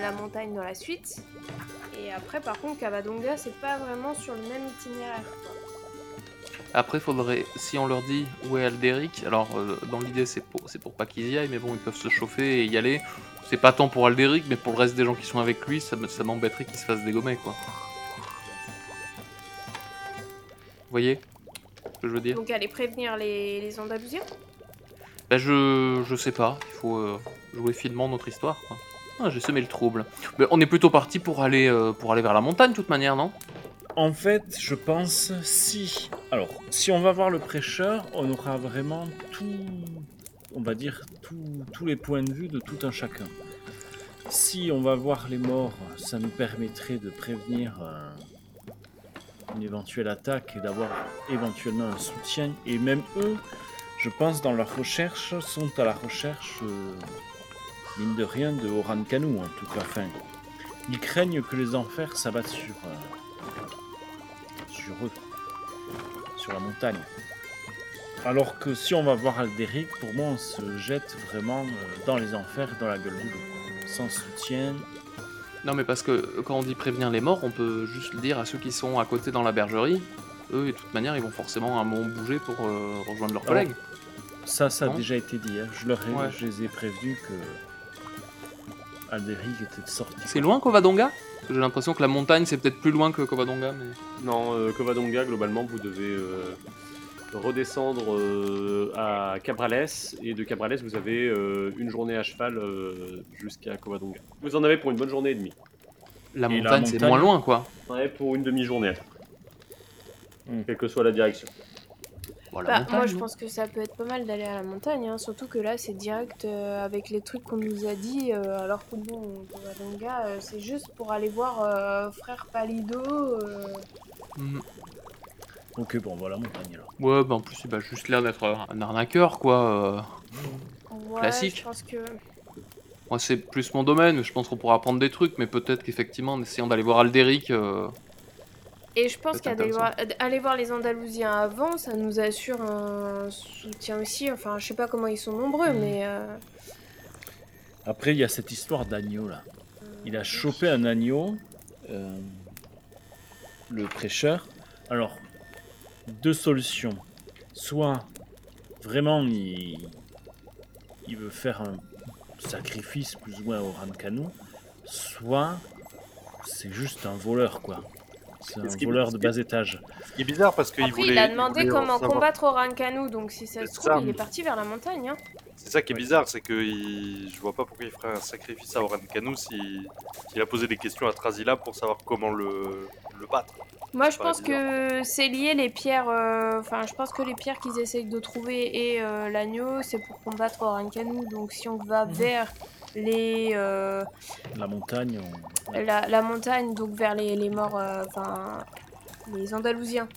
Speaker 2: la montagne dans la suite. Et après, par contre, Cavadonga, c'est pas vraiment sur le même itinéraire.
Speaker 3: Après, faudrait, si on leur dit où est Alderic, alors euh, dans l'idée c'est pour, c'est pour pas qu'ils y aillent, mais bon, ils peuvent se chauffer et y aller. C'est pas tant pour Alderic, mais pour le reste des gens qui sont avec lui, ça, me- ça m'embêterait qu'ils se fassent dégommer, quoi. Vous voyez ce que je veux dire?
Speaker 2: Donc aller prévenir les, les Andalousiens?
Speaker 3: Bah, je, je sais pas, il faut euh, jouer finement notre histoire, quoi. Ah, j'ai semé le trouble. Mais on est plutôt parti pour aller, euh, pour aller vers la montagne, de toute manière, non?
Speaker 4: En fait, je pense si. Alors, si on va voir le prêcheur, on aura vraiment tout. On va dire tous les points de vue de tout un chacun. Si on va voir les morts, ça nous permettrait de prévenir euh, une éventuelle attaque et d'avoir éventuellement un soutien. Et même eux, je pense, dans leur recherche, sont à la recherche, euh, mine de rien, de Oran Kanu, en tout cas. Ils craignent que les enfers s'abattent sur. euh, sur la montagne. Alors que si on va voir Alderic, pour moi on se jette vraiment euh, dans les enfers, dans la gueule du loup. Sans soutien.
Speaker 3: Non, mais parce que quand on dit prévenir les morts, on peut juste le dire à ceux qui sont à côté dans la bergerie. Eux, de toute manière, ils vont forcément à un moment bouger pour euh, rejoindre leurs collègues.
Speaker 4: Ça, ça a
Speaker 3: Non.
Speaker 4: déjà été dit. hein. Je, leur ai,
Speaker 3: Ouais.
Speaker 4: je les ai prévenus que Alderic était sorti.
Speaker 3: C'est loin Covadonga? J'ai l'impression que la montagne c'est peut-être plus loin que Covadonga, mais.
Speaker 1: Non, euh, Covadonga, globalement, vous devez euh, redescendre euh, à Cabrales, et de Cabrales, vous avez euh, une journée à cheval euh, jusqu'à Covadonga. Vous en avez pour une bonne journée et demie.
Speaker 3: La
Speaker 4: Et
Speaker 3: montagne, c'est moins loin quoi.
Speaker 1: Pour une demi-journée.
Speaker 4: Hmm.
Speaker 1: quelle que soit la direction.
Speaker 3: Bon, la
Speaker 2: Bah,
Speaker 3: montagne,
Speaker 2: moi je pense que ça peut être pas mal d'aller à la montagne, hein, surtout que là c'est direct euh, avec les trucs qu'on nous a dit, euh, alors que bon, euh, c'est juste pour aller voir euh, frère Palido. euh,
Speaker 3: Mhm.
Speaker 4: Ok, bon, voilà, montagne alors.
Speaker 3: Ouais, bah en plus, il a juste l'air d'être un arnaqueur quoi. euh.
Speaker 2: ouais,
Speaker 3: Classique.
Speaker 2: Je pense que
Speaker 3: Moi, c'est plus mon domaine. Je pense qu'on pourra apprendre des trucs, mais peut-être qu'effectivement, en essayant d'aller voir Alderic. Euh,
Speaker 2: Et je pense qu'aller voir, aller voir les Andalousiens avant, ça nous assure un soutien aussi. Enfin, je sais pas comment ils sont nombreux,
Speaker 3: Mhm.
Speaker 2: mais. euh,
Speaker 4: Après, il y a cette histoire d'agneau là. il a chopé un agneau, euh, le prêcheur. Alors, deux solutions. Soit vraiment il, il veut faire un sacrifice plus ou moins au Rankanu, soit c'est juste un voleur quoi. C'est un voleur de bas étage.
Speaker 5: Ce qui est bizarre parce qu'il
Speaker 2: Après,
Speaker 5: voulait.
Speaker 2: il a demandé comment
Speaker 5: savoir-
Speaker 2: combattre au Rankanu, donc si ça se trouve,
Speaker 5: ça.
Speaker 2: il est parti vers la montagne. Hein.
Speaker 5: C'est ça qui est bizarre, c'est que il... je vois pas pourquoi il ferait un sacrifice à Orankanu s'il s'il a posé des questions à Trazila pour savoir comment le, le battre.
Speaker 2: Moi, je pense que c'est lié les pierres. euh, Enfin, je pense que les pierres qu'ils essayent de trouver et euh, l'agneau, c'est pour combattre au Rankanu. Donc, si on va vers les euh,
Speaker 4: La montagne. on- ouais.
Speaker 2: la, la montagne, donc vers les, les morts, euh, enfin les Andalousiens,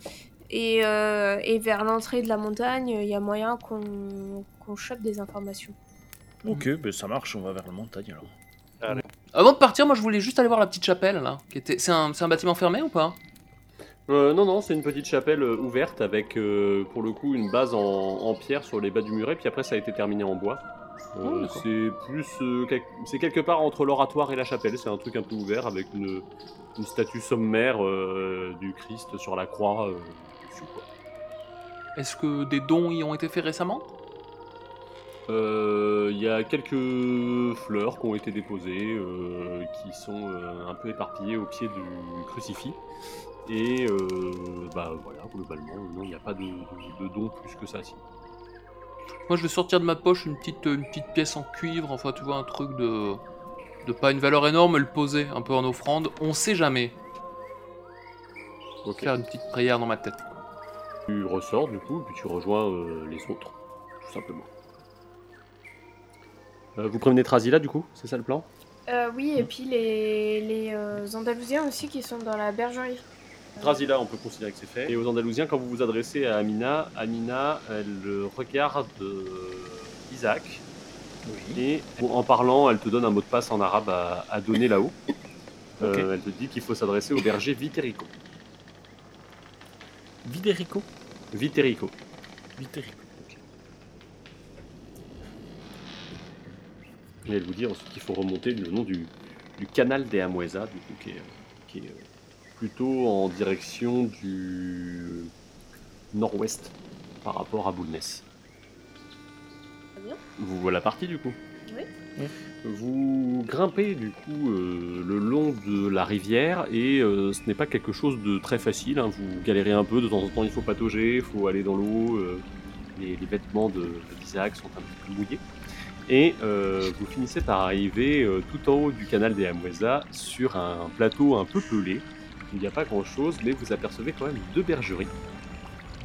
Speaker 2: et, euh, et vers l'entrée de la montagne, il y a moyen qu'on qu'on chope des informations.
Speaker 4: Ok, ben ça marche, on va vers la montagne alors.
Speaker 3: Avant de partir, moi je voulais juste aller voir la petite chapelle là. Qui était... C'est un... c'est un bâtiment fermé ou pas?
Speaker 1: Euh, non, non, c'est une petite chapelle euh, ouverte avec euh, pour le coup une base en, en pierre sur les bas du muret, puis après ça a été terminé en bois. Euh,
Speaker 3: Oh, d'accord.
Speaker 1: c'est plus. euh, quel- c'est quelque part entre l'oratoire et la chapelle, c'est un truc un peu ouvert avec une, une statue sommaire euh, du Christ sur la croix.
Speaker 3: Est-ce que des dons y ont été faits récemment?
Speaker 1: Il y a quelques fleurs qui ont été déposées, qui sont un peu éparpillées au pied du crucifix. Et bah voilà, globalement, non, il n'y a pas de, de, de don plus que ça. Si.
Speaker 3: Moi je vais sortir de ma poche une petite, une petite pièce en cuivre, enfin tu vois un truc de... de pas une valeur énorme, et le poser un peu en offrande. On sait jamais.
Speaker 1: Ok.
Speaker 3: Faire une petite prière dans ma tête.
Speaker 1: Tu ressors du coup, puis tu rejoins euh, les autres, tout simplement. Euh, vous prévenez Trazila du coup, c'est ça le plan?
Speaker 2: Euh, oui, et puis les, les euh, Andalousiens aussi qui sont dans la bergerie.
Speaker 1: Trazila, on peut considérer que c'est fait. Et aux Andalousiens, quand vous vous adressez à Amina, Amina, elle regarde euh, Isaac,
Speaker 4: Oui.
Speaker 1: et en parlant, elle te donne un mot de passe en arabe à, à donner là-haut. Euh. Elle te dit qu'il faut s'adresser au berger Viterico.
Speaker 4: Viderico
Speaker 1: Viterico.
Speaker 4: Viderico.
Speaker 1: Et elle vous dit ensuite qu'il faut remonter le nom du, du canal des Amoueza, du coup, qui est, qui est, euh, plutôt en direction du nord-ouest par rapport à Boulness. Vous voilà parti du coup
Speaker 2: Oui.
Speaker 1: Vous grimpez du coup euh, le long de la rivière et euh, ce n'est pas quelque chose de très facile. hein. Vous galérez un peu, de temps en temps il faut patauger, il faut aller dans l'eau. euh, les, les vêtements de d'Isaac sont un petit peu mouillés. Et euh, vous finissez par arriver euh, tout en haut du canal des Amoueza sur un plateau un peu pelé. Il n'y a pas grand chose, mais vous apercevez quand même deux bergeries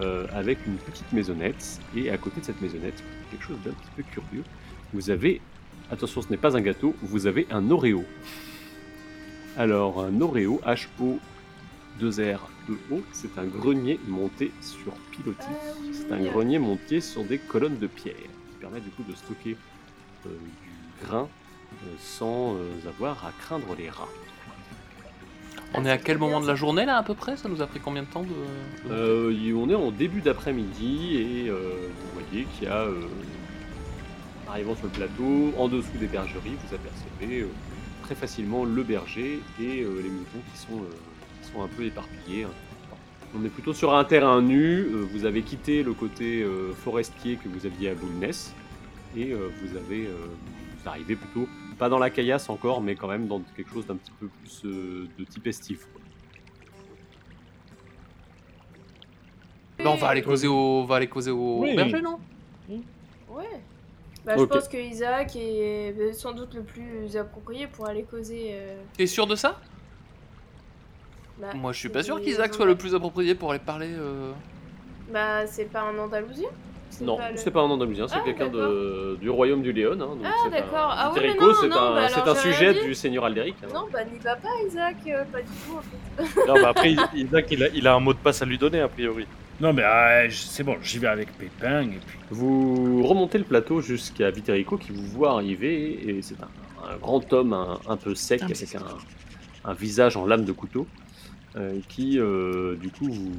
Speaker 1: euh, avec une petite maisonnette. Et à côté de cette maisonnette, quelque chose d'un petit peu curieux, vous avez, attention ce n'est pas un gâteau, vous avez un Oreo. Alors un Oreo, H-O 2R-E-O, c'est un grenier monté sur pilotis.
Speaker 2: Ah.
Speaker 1: C'est un grenier monté sur des colonnes de pierre qui permet du coup de stocker euh, du grain euh, sans avoir à craindre les rats.
Speaker 3: On est à quel moment de la journée là à peu près? Ça nous a pris combien de temps
Speaker 1: Euh, on est en début d'après-midi et euh, vous voyez qu'il y a, euh, arrivant sur le plateau, en dessous des bergeries, vous apercevez euh, très facilement le berger et les moutons qui sont, qui sont un peu éparpillés. On est plutôt sur un terrain nu, vous avez quitté le côté forestier que vous aviez à Boulness et vous avez vous arrivez plutôt pas dans la caillasse encore mais quand même dans quelque chose d'un petit peu plus euh, de type estif. quoi.
Speaker 3: Bah, on va aller causer au, on va aller causer au
Speaker 4: Oui.
Speaker 3: berger, non?
Speaker 2: Ouais. Bah,
Speaker 1: Ok.
Speaker 2: Je pense que Isaac est euh, sans doute le plus approprié pour aller causer. euh,
Speaker 3: T'es sûr de ça?
Speaker 2: Bah,
Speaker 3: Moi, je suis pas sûr qu'Isaac soit le plus approprié pour aller parler. euh,
Speaker 2: Bah, c'est pas un Andalousien
Speaker 1: Non,
Speaker 2: le-
Speaker 1: c'est pas un Andalousien, c'est
Speaker 2: Ah,
Speaker 1: quelqu'un de, du royaume du Léon. hein, donc
Speaker 2: Ah,
Speaker 1: un-
Speaker 2: d'accord. Ah
Speaker 1: c'est un,
Speaker 2: bah
Speaker 1: sujet
Speaker 2: dit.
Speaker 1: du seigneur Alderic. hein.
Speaker 2: Non, bah n'y va pas, Isaac, euh, pas du tout en fait.
Speaker 5: Non, bah après, Isaac, il a, il a un mot de passe à lui donner, a priori.
Speaker 4: Non, mais euh, j- c'est bon, j'y vais avec Pépin et puis.
Speaker 1: Vous remontez le plateau jusqu'à Viterico qui vous voit arriver et c'est un, un grand homme un, un peu sec
Speaker 4: Ah,
Speaker 1: avec
Speaker 4: c'est
Speaker 1: un, un visage en lame de couteau euh, qui euh, du coup vous,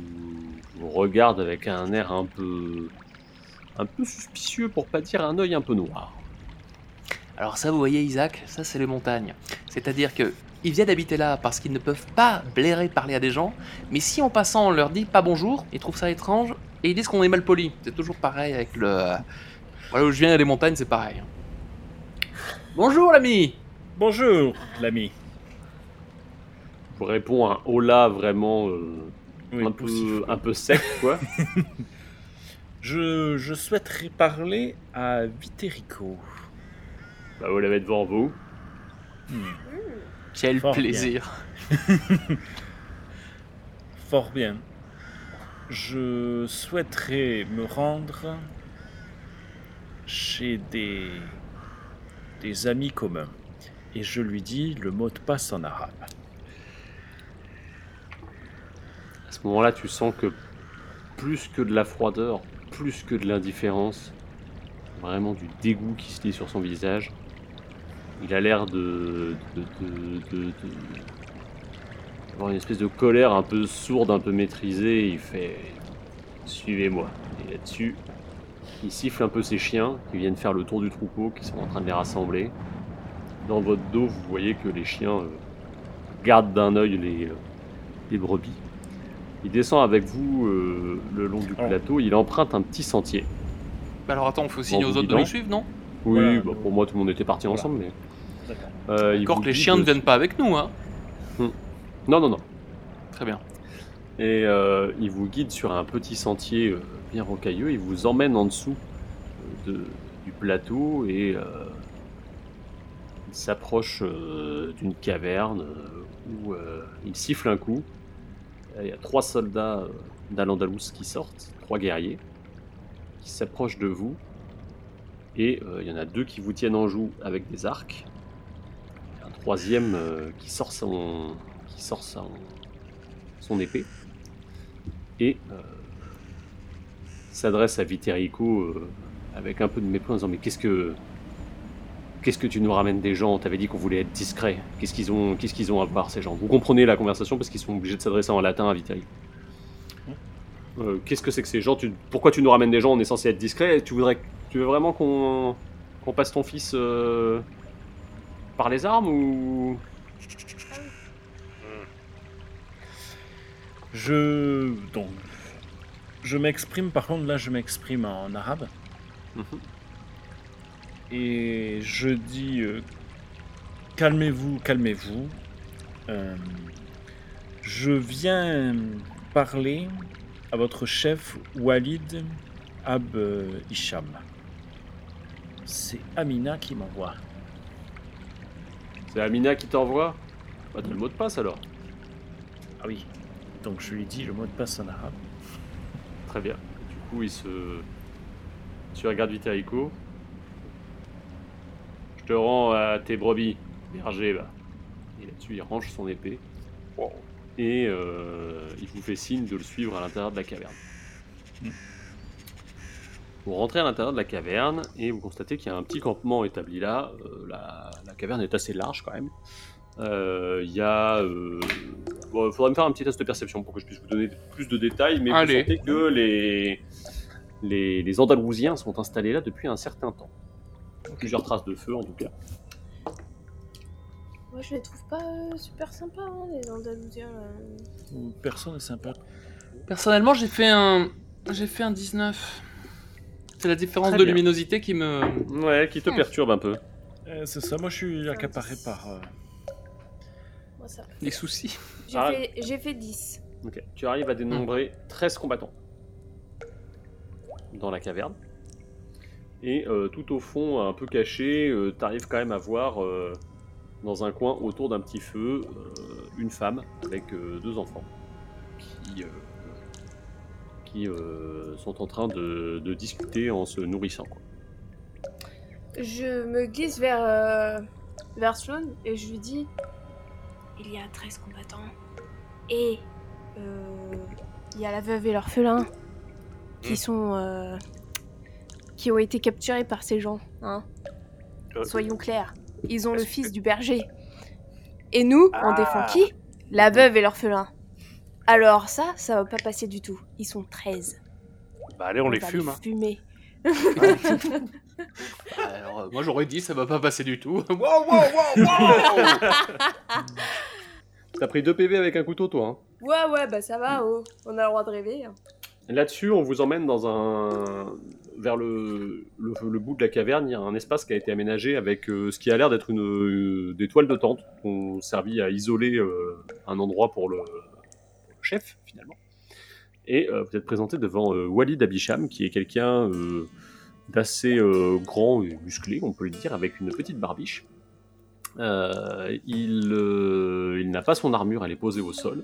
Speaker 1: vous regarde avec un air un peu un peu suspicieux pour pas dire un œil un peu noir.
Speaker 3: Alors ça, vous voyez, Isaac, ça c'est les montagnes. C'est-à-dire que ils viennent habiter là parce qu'ils ne peuvent pas blairer parler à des gens, mais si en passant on leur dit pas bonjour, ils trouvent ça étrange et ils disent qu'on est mal poli. C'est toujours pareil avec le. Voilà où je viens, il y a des montagnes, c'est pareil. Bonjour l'ami
Speaker 4: Bonjour, l'ami.
Speaker 1: Je vous réponds un hola vraiment euh,
Speaker 4: Oui,
Speaker 1: un,
Speaker 4: poussif.
Speaker 1: peu, un peu sec, quoi.
Speaker 4: Je, je souhaiterais parler à Viterico.
Speaker 1: bah, vous l'avez devant vous.
Speaker 4: Hmm,
Speaker 3: Quel
Speaker 4: Fort
Speaker 3: plaisir
Speaker 4: Fort bien. Je souhaiterais me rendre chez des, des amis communs. Et je lui dis le mot de passe en arabe.
Speaker 1: À ce moment-là, tu sens que plus que de la froideur, plus que de l'indifférence, vraiment du dégoût qui se lit sur son visage. Il a l'air de, de, de- de- de- avoir une espèce de colère un peu sourde, un peu maîtrisée. Il fait Suivez-moi. Et là-dessus, il siffle un peu ses chiens qui viennent faire le tour du troupeau, qui sont en train de les rassembler. Dans votre dos, vous voyez que les chiens euh, gardent d'un œil les, euh, les brebis. Il descend avec vous euh, le long du plateau. Il emprunte un petit sentier.
Speaker 3: Bah Alors attends, on fait signe
Speaker 1: Bon,
Speaker 3: aux autres de nous suivre, non?
Speaker 1: Oui,
Speaker 4: Voilà.
Speaker 1: bah, pour moi, tout le monde était parti
Speaker 4: Voilà.
Speaker 1: ensemble. Mais...
Speaker 4: D'accord.
Speaker 1: Euh, il
Speaker 3: Encore
Speaker 1: vous
Speaker 3: que les
Speaker 1: dit
Speaker 3: chiens ne viennent pas avec nous, hein
Speaker 1: Non, non, non.
Speaker 3: Très bien.
Speaker 1: Et euh, il vous guide sur un petit sentier euh, bien rocailleux. Il vous emmène en dessous euh, de- du plateau et euh, il s'approche euh, d'une caverne euh, où euh, il siffle un coup. Il y a trois soldats euh, d'Al-Andalus qui sortent, trois guerriers, qui s'approchent de vous. Et euh, il y en a deux qui vous tiennent en joue avec des arcs. Un troisième euh, qui sort son, qui sort son, son épée et euh, s'adresse à Viterico euh, avec un peu de mépris en disant mais qu'est-ce que qu'est-ce que tu nous ramènes des gens? T'avais dit qu'on voulait être discret. Qu'est-ce qu'ils ont qu'est-ce qu'ils ont à voir ces gens? Vous comprenez la conversation parce qu'ils sont obligés de s'adresser en latin à Viterico. Euh, qu'est-ce que c'est que ces gens? Tu- Pourquoi tu nous ramènes des gens? On est censé être discret. Tu voudrais tu veux vraiment qu'on qu'on passe ton fils euh, par les armes ou?
Speaker 4: Je. Donc. Je m'exprime, par contre, là, je m'exprime en arabe.
Speaker 1: Mhm.
Speaker 4: Et je dis euh, calmez-vous, calmez-vous. Euh, je viens parler à votre chef Walid Ab Isham. C'est Amina qui m'envoie.
Speaker 1: c'est Amina qui t'envoie? Bah t'as le mot de passe alors.
Speaker 4: Ah oui. Donc je lui dis le mot de passe en arabe.
Speaker 1: Très bien. Du coup, il se. Tu regardes Viterico. Je te rends à tes brebis, berger, là. Et là-dessus, il range son épée. Et euh, il vous fait signe de le suivre à l'intérieur de la caverne.
Speaker 4: Mm.
Speaker 1: Vous rentrez à l'intérieur de la caverne et vous constatez qu'il y a un petit campement établi là. Euh, la, la caverne est assez large quand même. Euh, Il y a. euh, Bon, il faudrait me faire un petit test de perception pour que je puisse vous donner plus de détails, mais
Speaker 3: Allez.
Speaker 1: vous sentez que les, les, les Andalousiens sont installés là depuis un certain temps. Plusieurs traces de feu en tout cas.
Speaker 2: Moi, je les trouve pas euh, super sympas, hein, les Andalousiens. là.
Speaker 4: Personne n'est sympa.
Speaker 3: Personnellement, j'ai fait un. J'ai fait un 19. C'est la différence
Speaker 1: Très
Speaker 3: de
Speaker 1: bien.
Speaker 3: luminosité qui me.
Speaker 1: Ouais, qui te
Speaker 3: Hmm.
Speaker 1: perturbe un peu.
Speaker 4: Euh, c'est ça, moi je suis accaparé par. euh,
Speaker 2: Moi, ça.
Speaker 3: Les soucis.
Speaker 2: J'ai
Speaker 1: Ah.
Speaker 2: fait, fait 10.
Speaker 1: Ok. Tu arrives à dénombrer
Speaker 3: Hmm.
Speaker 1: 13 combattants dans la caverne. Et euh, tout au fond, un peu caché, tu arrives quand même à voir euh, dans un coin autour d'un petit feu euh, une femme avec euh, deux enfants qui, euh, qui euh, sont en train de, de discuter en se nourrissant. quoi.
Speaker 2: Je me glisse vers, euh, vers Sloan et je lui dis Il y a 13 combattants. Et euh, il y a la veuve et l'orphelin qui
Speaker 5: Hmm.
Speaker 2: sont. Qui ont été capturés par ces gens. Hein.
Speaker 5: Euh,
Speaker 2: Soyons clairs. Ils ont le fils du berger. Et nous, on
Speaker 5: Ah.
Speaker 2: défend qui? La veuve et l'orphelin. Alors ça, ça va pas passer du tout. Ils sont 13.
Speaker 5: Bah allez, on, les
Speaker 2: va
Speaker 5: fume. hein.
Speaker 2: fumer.
Speaker 3: Alors, euh, moi j'aurais dit ça va pas passer du tout. wow, wow, wow, wow
Speaker 1: T'as pris 2 PV avec un couteau, toi. hein.
Speaker 2: Ouais, ouais, bah ça va, oh. On a le droit de rêver. hein.
Speaker 1: Là-dessus, on vous emmène dans un vers le, bout de la caverne. Il y a un espace qui a été aménagé avec euh, ce qui a l'air d'être une des toiles de tente qui ont servi à isoler euh, un endroit pour le, chef finalement. Et euh, vous êtes présenté devant Walid Abisham, qui est quelqu'un d'assez grand et musclé, on peut le dire, avec une petite barbiche. Il n'a pas son armure, elle est posée au sol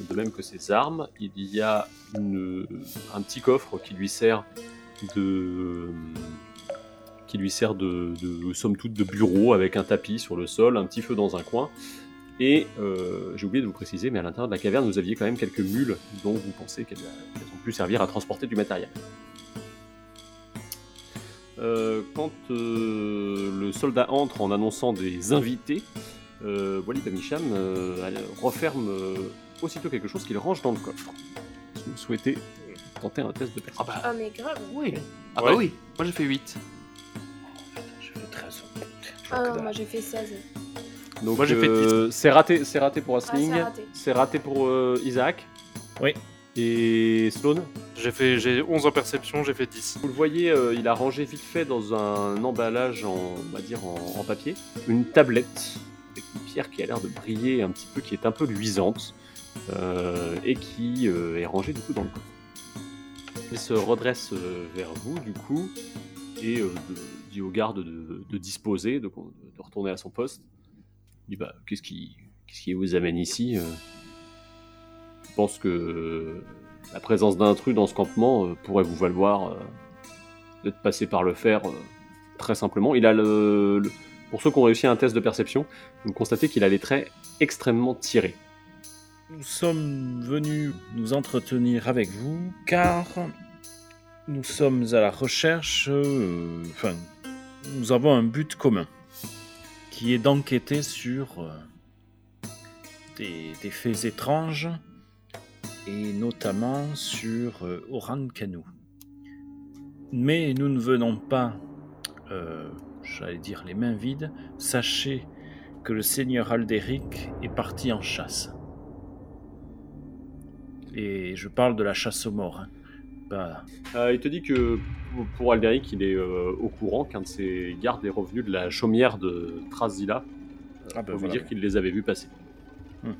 Speaker 1: de même que ses armes. Il y a un petit coffre qui lui sert qui lui sert de, de somme toute de bureau avec un tapis sur le sol, un petit feu dans un coin. Et euh, j'ai oublié de vous préciser, mais à l'intérieur de la caverne, vous aviez quand même quelques mules dont vous pensez qu'elles ont pu servir à transporter du matériel. Euh, quand euh, le soldat entre en annonçant des invités, Walid Amicham referme aussitôt quelque chose qu'il range dans le coffre. Si vous souhaitez tenter un test de
Speaker 3: Ah
Speaker 1: perception.
Speaker 3: bah
Speaker 2: Ah, mais grave.
Speaker 3: oui. Ah
Speaker 5: Ouais.
Speaker 3: bah oui. Moi j'ai fait 8.
Speaker 4: Je fais 13. Je
Speaker 2: Ah non, moi j'ai fait 16.
Speaker 1: Donc
Speaker 3: Moi, j'ai fait
Speaker 1: euh, c'est raté, c'est raté pour
Speaker 2: Ah,
Speaker 1: Asling,
Speaker 2: c'est raté.
Speaker 1: c'est raté pour euh, Isaac.
Speaker 4: Oui.
Speaker 1: Et Sloan,
Speaker 5: J'ai fait j'ai 11 en perception, j'ai fait 10.
Speaker 1: vous le voyez, euh, il a rangé vite fait dans un emballage en, on va dire en, en papier, une tablette avec une pierre qui a l'air de briller un petit peu, qui est un peu luisante euh, et qui euh, est rangée du coup dans le coffre. Il se redresse euh, vers vous du coup et euh, dit au garde de, disposer, de, retourner à son poste. Il dit bah qu'est-ce qui, qu'est-ce qui vous amène ici euh? Je pense que la présence d'intrus dans ce campement pourrait vous valoir d'être passé par le fer très simplement. Il a le, le- pour ceux qui ont réussi un test de perception, vous constatez qu'il a les traits extrêmement tirés.
Speaker 4: Nous sommes venus nous entretenir avec vous car nous sommes à la recherche, euh, enfin, nous avons un but commun qui est d'enquêter sur euh, des, faits étranges et notamment sur euh, Oran Kanu. Mais nous ne venons pas, j'allais dire les mains vides, sachez que le seigneur Alderic est parti en chasse. Et je parle de la chasse aux morts. hein.
Speaker 1: Euh, il te dit que pour- Alderic, il est euh, au courant qu'un de ses gardes est revenu de la chaumière de Trasila euh,
Speaker 4: Ah ben
Speaker 1: pour vous dire qu'il les avait vus passer.
Speaker 4: Hmm.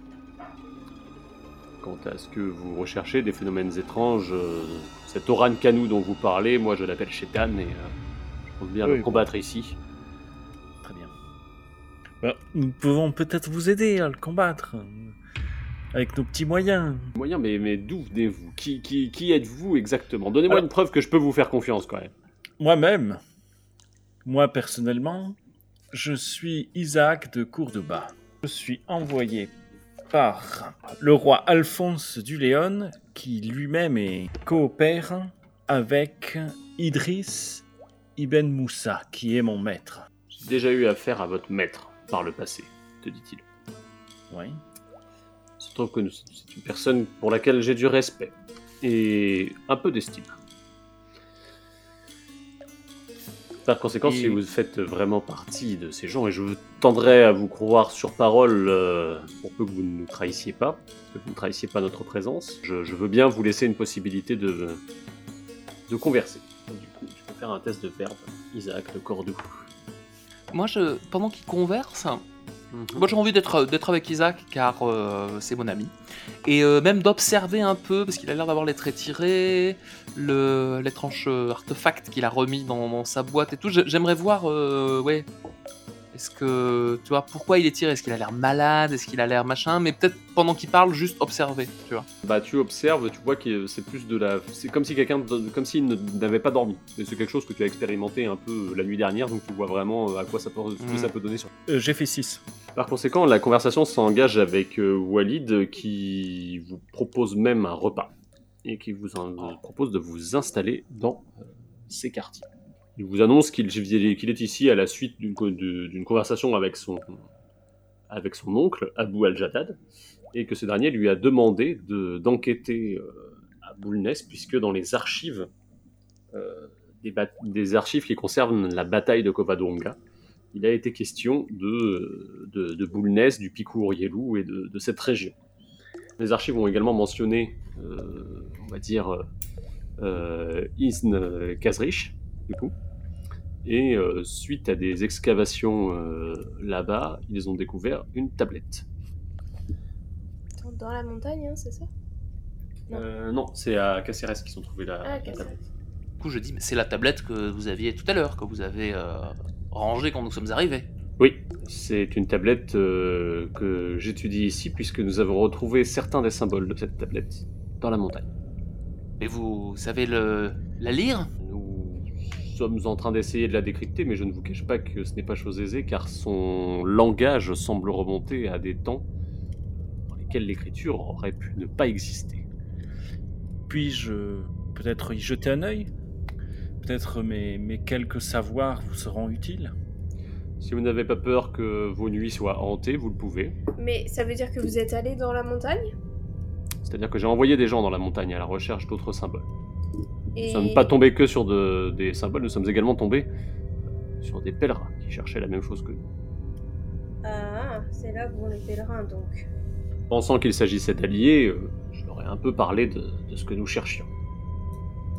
Speaker 1: Quant à ce que vous recherchez, des phénomènes étranges, cet Oran Kanu dont vous parlez, moi je l'appelle Shetan et je compte bien
Speaker 4: Oui,
Speaker 1: le
Speaker 4: bon.
Speaker 1: combattre ici.
Speaker 4: Très bien. Ben, nous pouvons peut-être vous aider à le combattre. Avec nos petits moyens.
Speaker 1: Moyen, mais, mais d'où venez-vous? Qui, qui, qui êtes-vous exactement? Donnez-moi une preuve que je peux vous faire confiance quand même.
Speaker 4: Moi-même, moi personnellement, je suis Isaac de Courdebat. Je suis envoyé par le roi Alphonse du Léon, qui lui-même est coopère avec Idriss Ibn Moussa, qui est mon maître.
Speaker 1: J'ai déjà eu affaire à votre maître par le passé, te dit-il.
Speaker 4: Oui.
Speaker 1: Trouve que nous- c'est une personne pour laquelle j'ai du respect et un peu d'estime. Par conséquent,
Speaker 4: Et-
Speaker 1: si vous faites vraiment partie de ces gens, et je tendrai à vous croire sur parole euh, pour peu que vous ne nous trahissiez pas, que vous ne trahissiez pas notre présence, je, je veux bien vous laisser une possibilité de, de converser. Du coup, tu peux faire un test de verbe, Isaac de Cordoue.
Speaker 3: Moi, je, pendant qu'il converse, moi j'ai envie d'être d'être avec Isaac car euh, c'est mon ami. Et euh, même d'observer un peu, parce qu'il a l'air d'avoir les traits tirés, le- l'étrange euh, artefact qu'il a remis dans, sa boîte et tout. J'ai- J'aimerais voir, euh, ouais. Est-ce que, tu vois, pourquoi il est tiré? Est-ce qu'il a l'air malade? Est-ce qu'il a l'air machin? Mais peut-être pendant qu'il parle, juste observer, tu vois.
Speaker 1: Bah tu observes, tu vois que c'est plus de la, c'est comme si quelqu'un, comme s'il n'avait pas dormi. C'est quelque chose que tu as expérimenté un peu la nuit dernière, donc tu vois vraiment euh, à quoi ça peut, ce que
Speaker 3: Mm.
Speaker 1: ça peut donner. Sur...
Speaker 4: Euh, J'ai fait 6.
Speaker 1: Par conséquent, la conversation s'engage avec euh, Walid qui vous propose même un repas et qui vous en- propose de vous installer dans euh, ses quartiers. Il vous annonce qu'il est ici à la suite d'une conversation avec son, avec son oncle, Abou Al-Jadad, et que ce dernier lui a demandé de- d'enquêter euh, à Boulness, puisque dans les archives euh, des, archives qui concernent la bataille de Covadonga, il a été question de, de, du Picou Orielou et de, cette région. Les archives ont également mentionné, euh, on va dire, euh, Isn Kazrich, du coup. Et euh, suite à des excavations euh, là-bas, ils ont découvert une tablette.
Speaker 2: Dans la montagne, hein, c'est ça? Non.
Speaker 1: Euh, non, c'est à Caceres qu'ils ont trouvé la,
Speaker 2: Ah,
Speaker 1: la tablette.
Speaker 3: Du coup, je dis, mais c'est la tablette que vous aviez tout à l'heure, que vous avez euh, rangée quand nous sommes arrivés.
Speaker 1: Oui, c'est une tablette euh, que j'étudie ici puisque nous avons retrouvé certains des symboles de cette tablette dans la montagne.
Speaker 3: Et vous savez le, la lire?
Speaker 1: Nous sommes en train d'essayer de la décrypter, mais je ne vous cache pas que ce n'est pas chose aisée car son langage semble remonter à des temps dans lesquels l'écriture aurait pu ne pas exister.
Speaker 4: Puis-je peut-être y jeter un œil? Peut-être mes, mes quelques savoirs vous seront utiles?
Speaker 1: Si vous n'avez pas peur que vos nuits soient hantées, vous le pouvez.
Speaker 2: Mais ça veut dire que vous êtes allé dans la montagne?
Speaker 1: C'est-à-dire que j'ai envoyé des gens dans la montagne à la recherche d'autres symboles.
Speaker 2: Et...
Speaker 1: Nous ne sommes pas tombés que sur de- des symboles, nous sommes également tombés sur des pèlerins qui cherchaient la même chose que nous.
Speaker 2: Ah, c'est là que vont les pèlerins donc.
Speaker 1: Pensant qu'il s'agissait d'alliés, euh, je leur ai un peu parlé de, de ce que nous cherchions.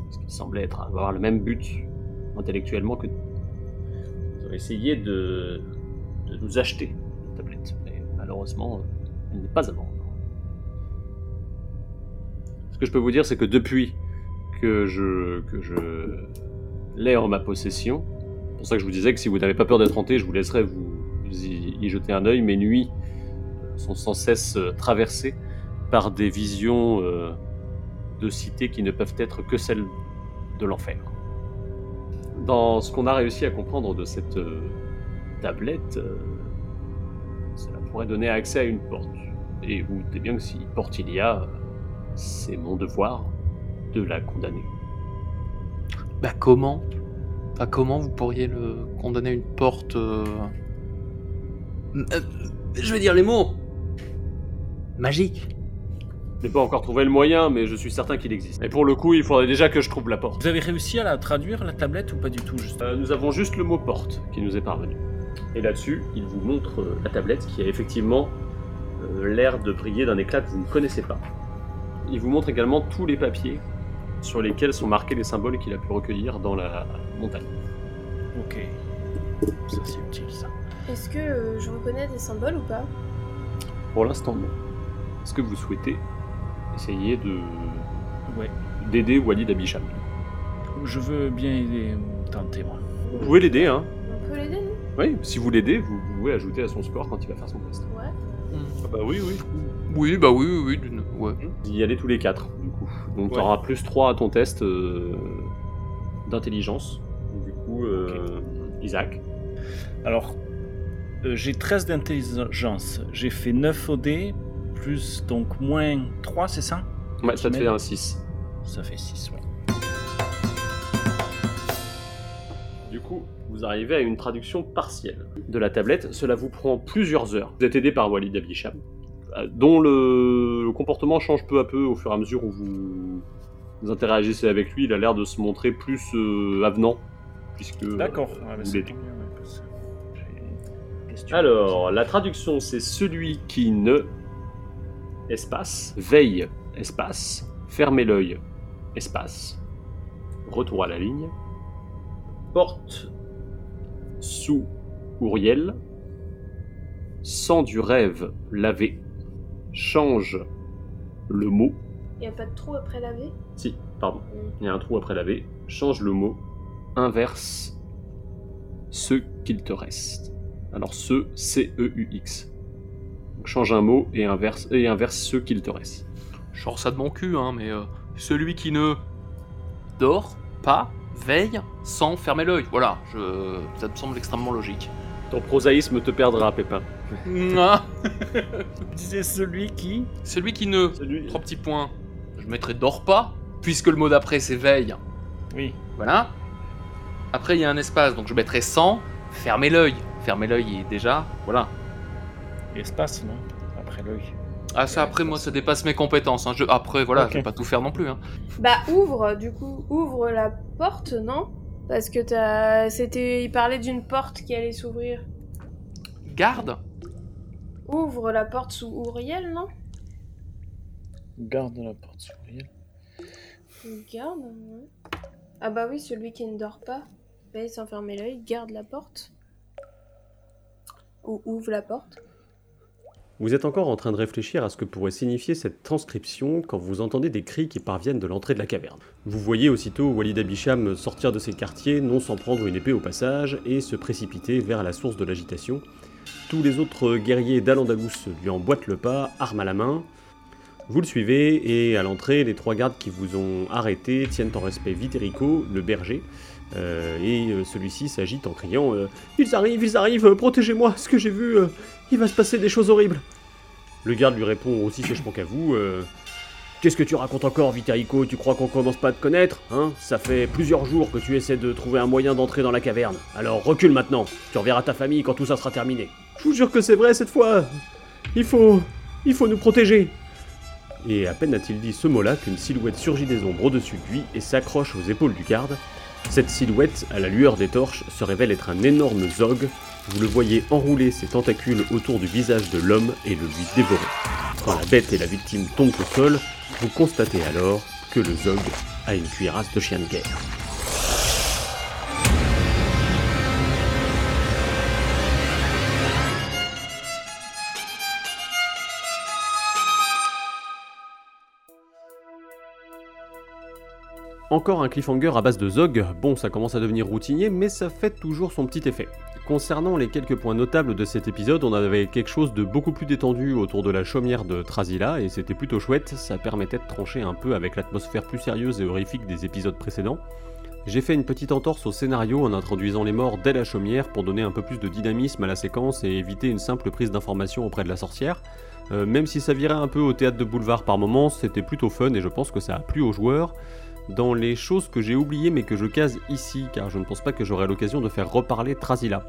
Speaker 1: Parce qu'ils semblaient être, avoir le même but intellectuellement que nous. Ils ont essayé de, de nous acheter une tablette, mais malheureusement, elle n'est pas à vendre. Ce que je peux vous dire, c'est que depuis que je, que je l'ai en ma possession, c'est pour ça que je vous disais que si vous n'avez pas peur d'être hanté, je vous laisserai vous, y, jeter un œil. Mes nuits euh, sont sans cesse euh, traversées par des visions euh, de cités qui ne peuvent être que celles de l'enfer. Dans ce qu'on a réussi à comprendre de cette tablette, cela pourrait donner accès à une porte. Et vous doutez bien que si porte il y a, c'est mon devoir de la condamner.
Speaker 3: Bah comment Bah comment vous pourriez le condamner à une porte euh, euh, Je vais dire les mots Magique
Speaker 1: Je n'ai pas encore trouvé le moyen, mais je suis certain qu'il existe. Et pour le coup, il faudrait déjà que je trouve la porte.
Speaker 4: Vous avez réussi à la traduire, la tablette, ou pas du tout juste?
Speaker 1: Euh, nous avons juste le mot porte qui nous est parvenu. Et là-dessus, il vous montre euh, la tablette qui a effectivement euh, l'air de briller d'un éclat que vous ne connaissez pas. Il vous montre également tous les papiers sur lesquels sont marqués les symboles qu'il a pu recueillir dans la montagne.
Speaker 4: Ok. Ça c'est utile ça.
Speaker 2: Est-ce que euh, je reconnais des symboles ou pas?
Speaker 1: Pour l'instant, non. Est-ce que vous souhaitez essayer de
Speaker 4: Ouais.
Speaker 1: d'aider Walid Abisham?
Speaker 4: Je veux bien aider, tenter moi.
Speaker 1: Vous pouvez l'aider, hein
Speaker 2: On peut l'aider, nous
Speaker 1: Oui, si vous l'aidez, vous pouvez ajouter à son score quand il va faire son test.
Speaker 2: Ouais.
Speaker 5: Ah bah oui, oui.
Speaker 3: Oui, bah oui, oui, oui. d'une- Ouais.
Speaker 1: Vous y allez tous les quatre, Donc tu
Speaker 5: Ouais.
Speaker 1: auras plus 3 à ton test euh, d'intelligence. Du coup, euh, Isaac.
Speaker 4: Alors, euh, j'ai 13 d'intelligence. J'ai fait 9 au dé, plus donc moins 3, c'est ça?
Speaker 1: Ouais, ça te fait un 6.
Speaker 4: Ça fait 6, ouais.
Speaker 1: Du coup, vous arrivez à une traduction partielle de la tablette. Cela vous prend plusieurs heures. Vous êtes aidé par Walid Abisham, dont le... le comportement change peu à peu au fur et à mesure où vous, vous interagissez avec lui. Il a l'air de se montrer plus euh, avenant, puisque... euh,
Speaker 4: D'accord. Ouais, que.
Speaker 1: Alors, la traduction, c'est celui qui ne. Espace. Veille. Espace. Fermez l'œil. Espace. Retour à la ligne. Porte. Sous. Ouriel. Sang du rêve. Lavé. Change. Le mot.
Speaker 2: Y a pas de trou après la V?
Speaker 1: Si, pardon. Il y a un trou après laver. Change le mot. Inverse. Ce qu'il te reste. Alors ce, C-E-U-X. Donc change un mot et inverse, et inverse ce qu'il te reste.
Speaker 3: Je sors ça de mon cul, hein, mais euh, celui qui ne dort pas, veille, sans fermer l'œil. Voilà, je... ça me semble extrêmement logique.
Speaker 1: Ton prosaïsme te perdra, Pépin.
Speaker 3: Mouah.
Speaker 4: Vous disiez celui qui
Speaker 3: celui qui ne...
Speaker 1: Celui...
Speaker 3: Trois petits points. Je mettrai dort pas, puisque le mot d'après c'est veille.
Speaker 4: Oui.
Speaker 3: Voilà. Après il y a un espace, donc je mettrai sans, fermez l'œil. Fermez l'œil et déjà, voilà.
Speaker 4: Espace, non? Après l'œil.
Speaker 3: Ah ça après moi ça dépasse mes compétences. hein. Je... Après voilà,
Speaker 4: Ok.
Speaker 3: je vais pas tout faire non plus. hein.
Speaker 2: Bah ouvre, du coup. Ouvre la porte, non? Parce que t'as. C'était. Il parlait d'une porte qui allait s'ouvrir.
Speaker 3: Garde
Speaker 2: Ouvre la porte sous Ouriel, non?
Speaker 4: Garde la porte souriante.
Speaker 2: Garde. ouais. Ah bah oui, celui qui ne dort pas. Va s'enfermer l'œil, garde la porte. Ou ouvre la porte.
Speaker 1: Vous êtes encore en train de réfléchir à ce que pourrait signifier cette transcription quand vous entendez des cris qui parviennent de l'entrée de la caverne. Vous voyez aussitôt Walid Abicham sortir de ses quartiers, non sans prendre une épée au passage, et se précipiter vers la source de l'agitation. Tous les autres guerriers d'Al-Andalus lui emboîtent le pas, arme à la main. Vous le suivez, et à l'entrée, les trois gardes qui vous ont arrêté tiennent en respect Viterico, le berger, euh, et euh, celui-ci s'agite en criant euh, Ils arrivent, ils arrivent, protégez-moi, ce que j'ai vu, il va se passer des choses horribles. Le garde lui répond aussi sèchement qu'à vous euh, Qu'est-ce que tu racontes encore, Viterico Tu crois qu'on commence pas à te connaître Hein? Ça fait plusieurs jours que tu essaies de trouver un moyen d'entrer dans la caverne. Alors recule maintenant, tu reverras ta famille quand tout ça sera terminé. Je vous jure que c'est vrai cette fois Il faut. Il faut nous protéger Et à peine a-t-il dit ce mot-là qu'une silhouette surgit des ombres au-dessus de lui et s'accroche aux épaules du garde. Cette silhouette, à la lueur des torches, se révèle être un énorme zog. Vous le voyez enrouler ses tentacules autour du visage de l'homme et le lui dévorer. Quand la bête et la victime tombent au sol, vous constatez alors que le zog a une cuirasse de chien de guerre. Encore un cliffhanger à base de Zog, bon ça commence à devenir routinier mais ça fait toujours son petit effet. Concernant les quelques points notables de cet épisode, on avait quelque chose de beaucoup plus détendu autour de la chaumière de Trasila et c'était plutôt chouette, ça permettait de trancher un peu avec l'atmosphère plus sérieuse et horrifique des épisodes précédents. J'ai fait une petite entorse au scénario en introduisant les morts dès la chaumière pour donner un peu plus de dynamisme à la séquence et éviter une simple prise d'information auprès de la sorcière. Euh, même si ça virait un peu au théâtre de boulevard par moments, c'était plutôt fun et je pense que ça a plu aux joueurs. Dans les choses que j'ai oubliées mais que je case ici, car je ne pense pas que j'aurai l'occasion de faire reparler Trasila.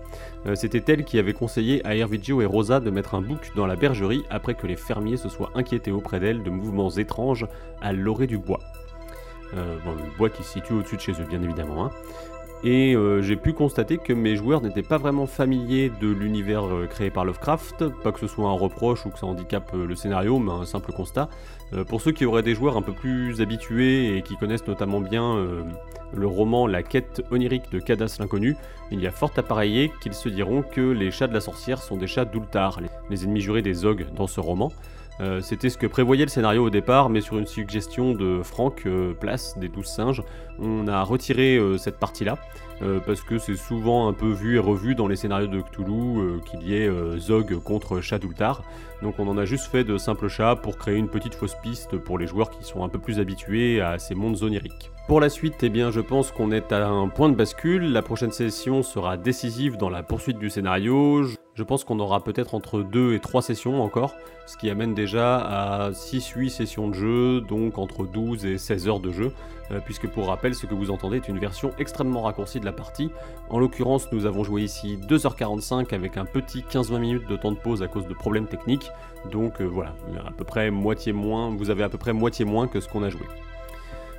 Speaker 1: Euh, C'était elle qui avait conseillé à Hervigio et Rosa de mettre un bouc dans la bergerie après que les fermiers se soient inquiétés auprès d'elle de mouvements étranges à l'orée du bois. Euh, bon, le bois qui se situe au-dessus de chez eux, bien évidemment. hein. Et euh, j'ai pu constater que mes joueurs n'étaient pas vraiment familiers de l'univers créé par Lovecraft, pas que ce soit un reproche ou que ça handicape le scénario, mais un simple constat. Euh, pour ceux qui auraient des joueurs un peu plus habitués et qui connaissent notamment bien euh, le roman La quête onirique de Cadas l'inconnu, il y a fort à parier qu'ils se diront que les chats de la sorcière sont des chats d'Ultar, les- ennemis jurés des Zog dans ce roman. Euh, C'était ce que prévoyait le scénario au départ, mais sur une suggestion de Franck Place des Douze Singes, on a retiré cette partie-là. Euh, parce que c'est souvent un peu vu et revu dans les scénarios de Cthulhu euh, qu'il y ait euh, Zog contre chat d'Ultar. Donc on en a juste fait de simples chats pour créer une petite fausse piste pour les joueurs qui sont un peu plus habitués à ces mondes oniriques. Pour la suite, eh bien, je pense qu'on est à un point de bascule. La prochaine session sera décisive dans la poursuite du scénario. Je- pense qu'on aura peut-être entre 2 et 3 sessions encore, ce qui amène déjà à 6-8 sessions de jeu, donc entre 12 et 16 heures de jeu, euh, puisque pour rappel, ce que vous entendez est une version extrêmement raccourcie de la partie. En l'occurrence, nous avons joué ici 2h45 avec un petit 15-20 minutes de temps de pause à cause de problèmes techniques, donc euh, voilà, à peu près moitié moins, vous avez à peu près moitié moins que ce qu'on a joué.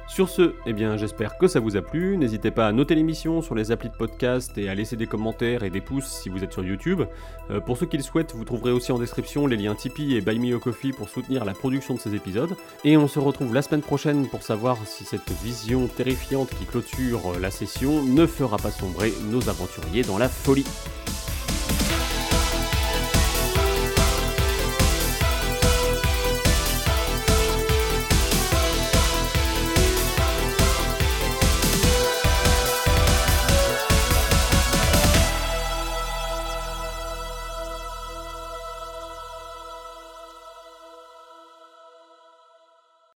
Speaker 1: Sur ce, eh bien, j'espère que ça vous a plu. N'hésitez pas à noter l'émission sur les applis de podcast et à laisser des commentaires et des pouces si vous êtes sur YouTube. Euh, pour ceux qui le souhaitent, vous trouverez aussi en description les liens Tipeee et Buy Me a pour soutenir la production de ces épisodes. Et on se retrouve la semaine prochaine pour savoir si cette vision terrifiante qui clôture la session ne fera pas sombrer nos aventuriers dans la folie.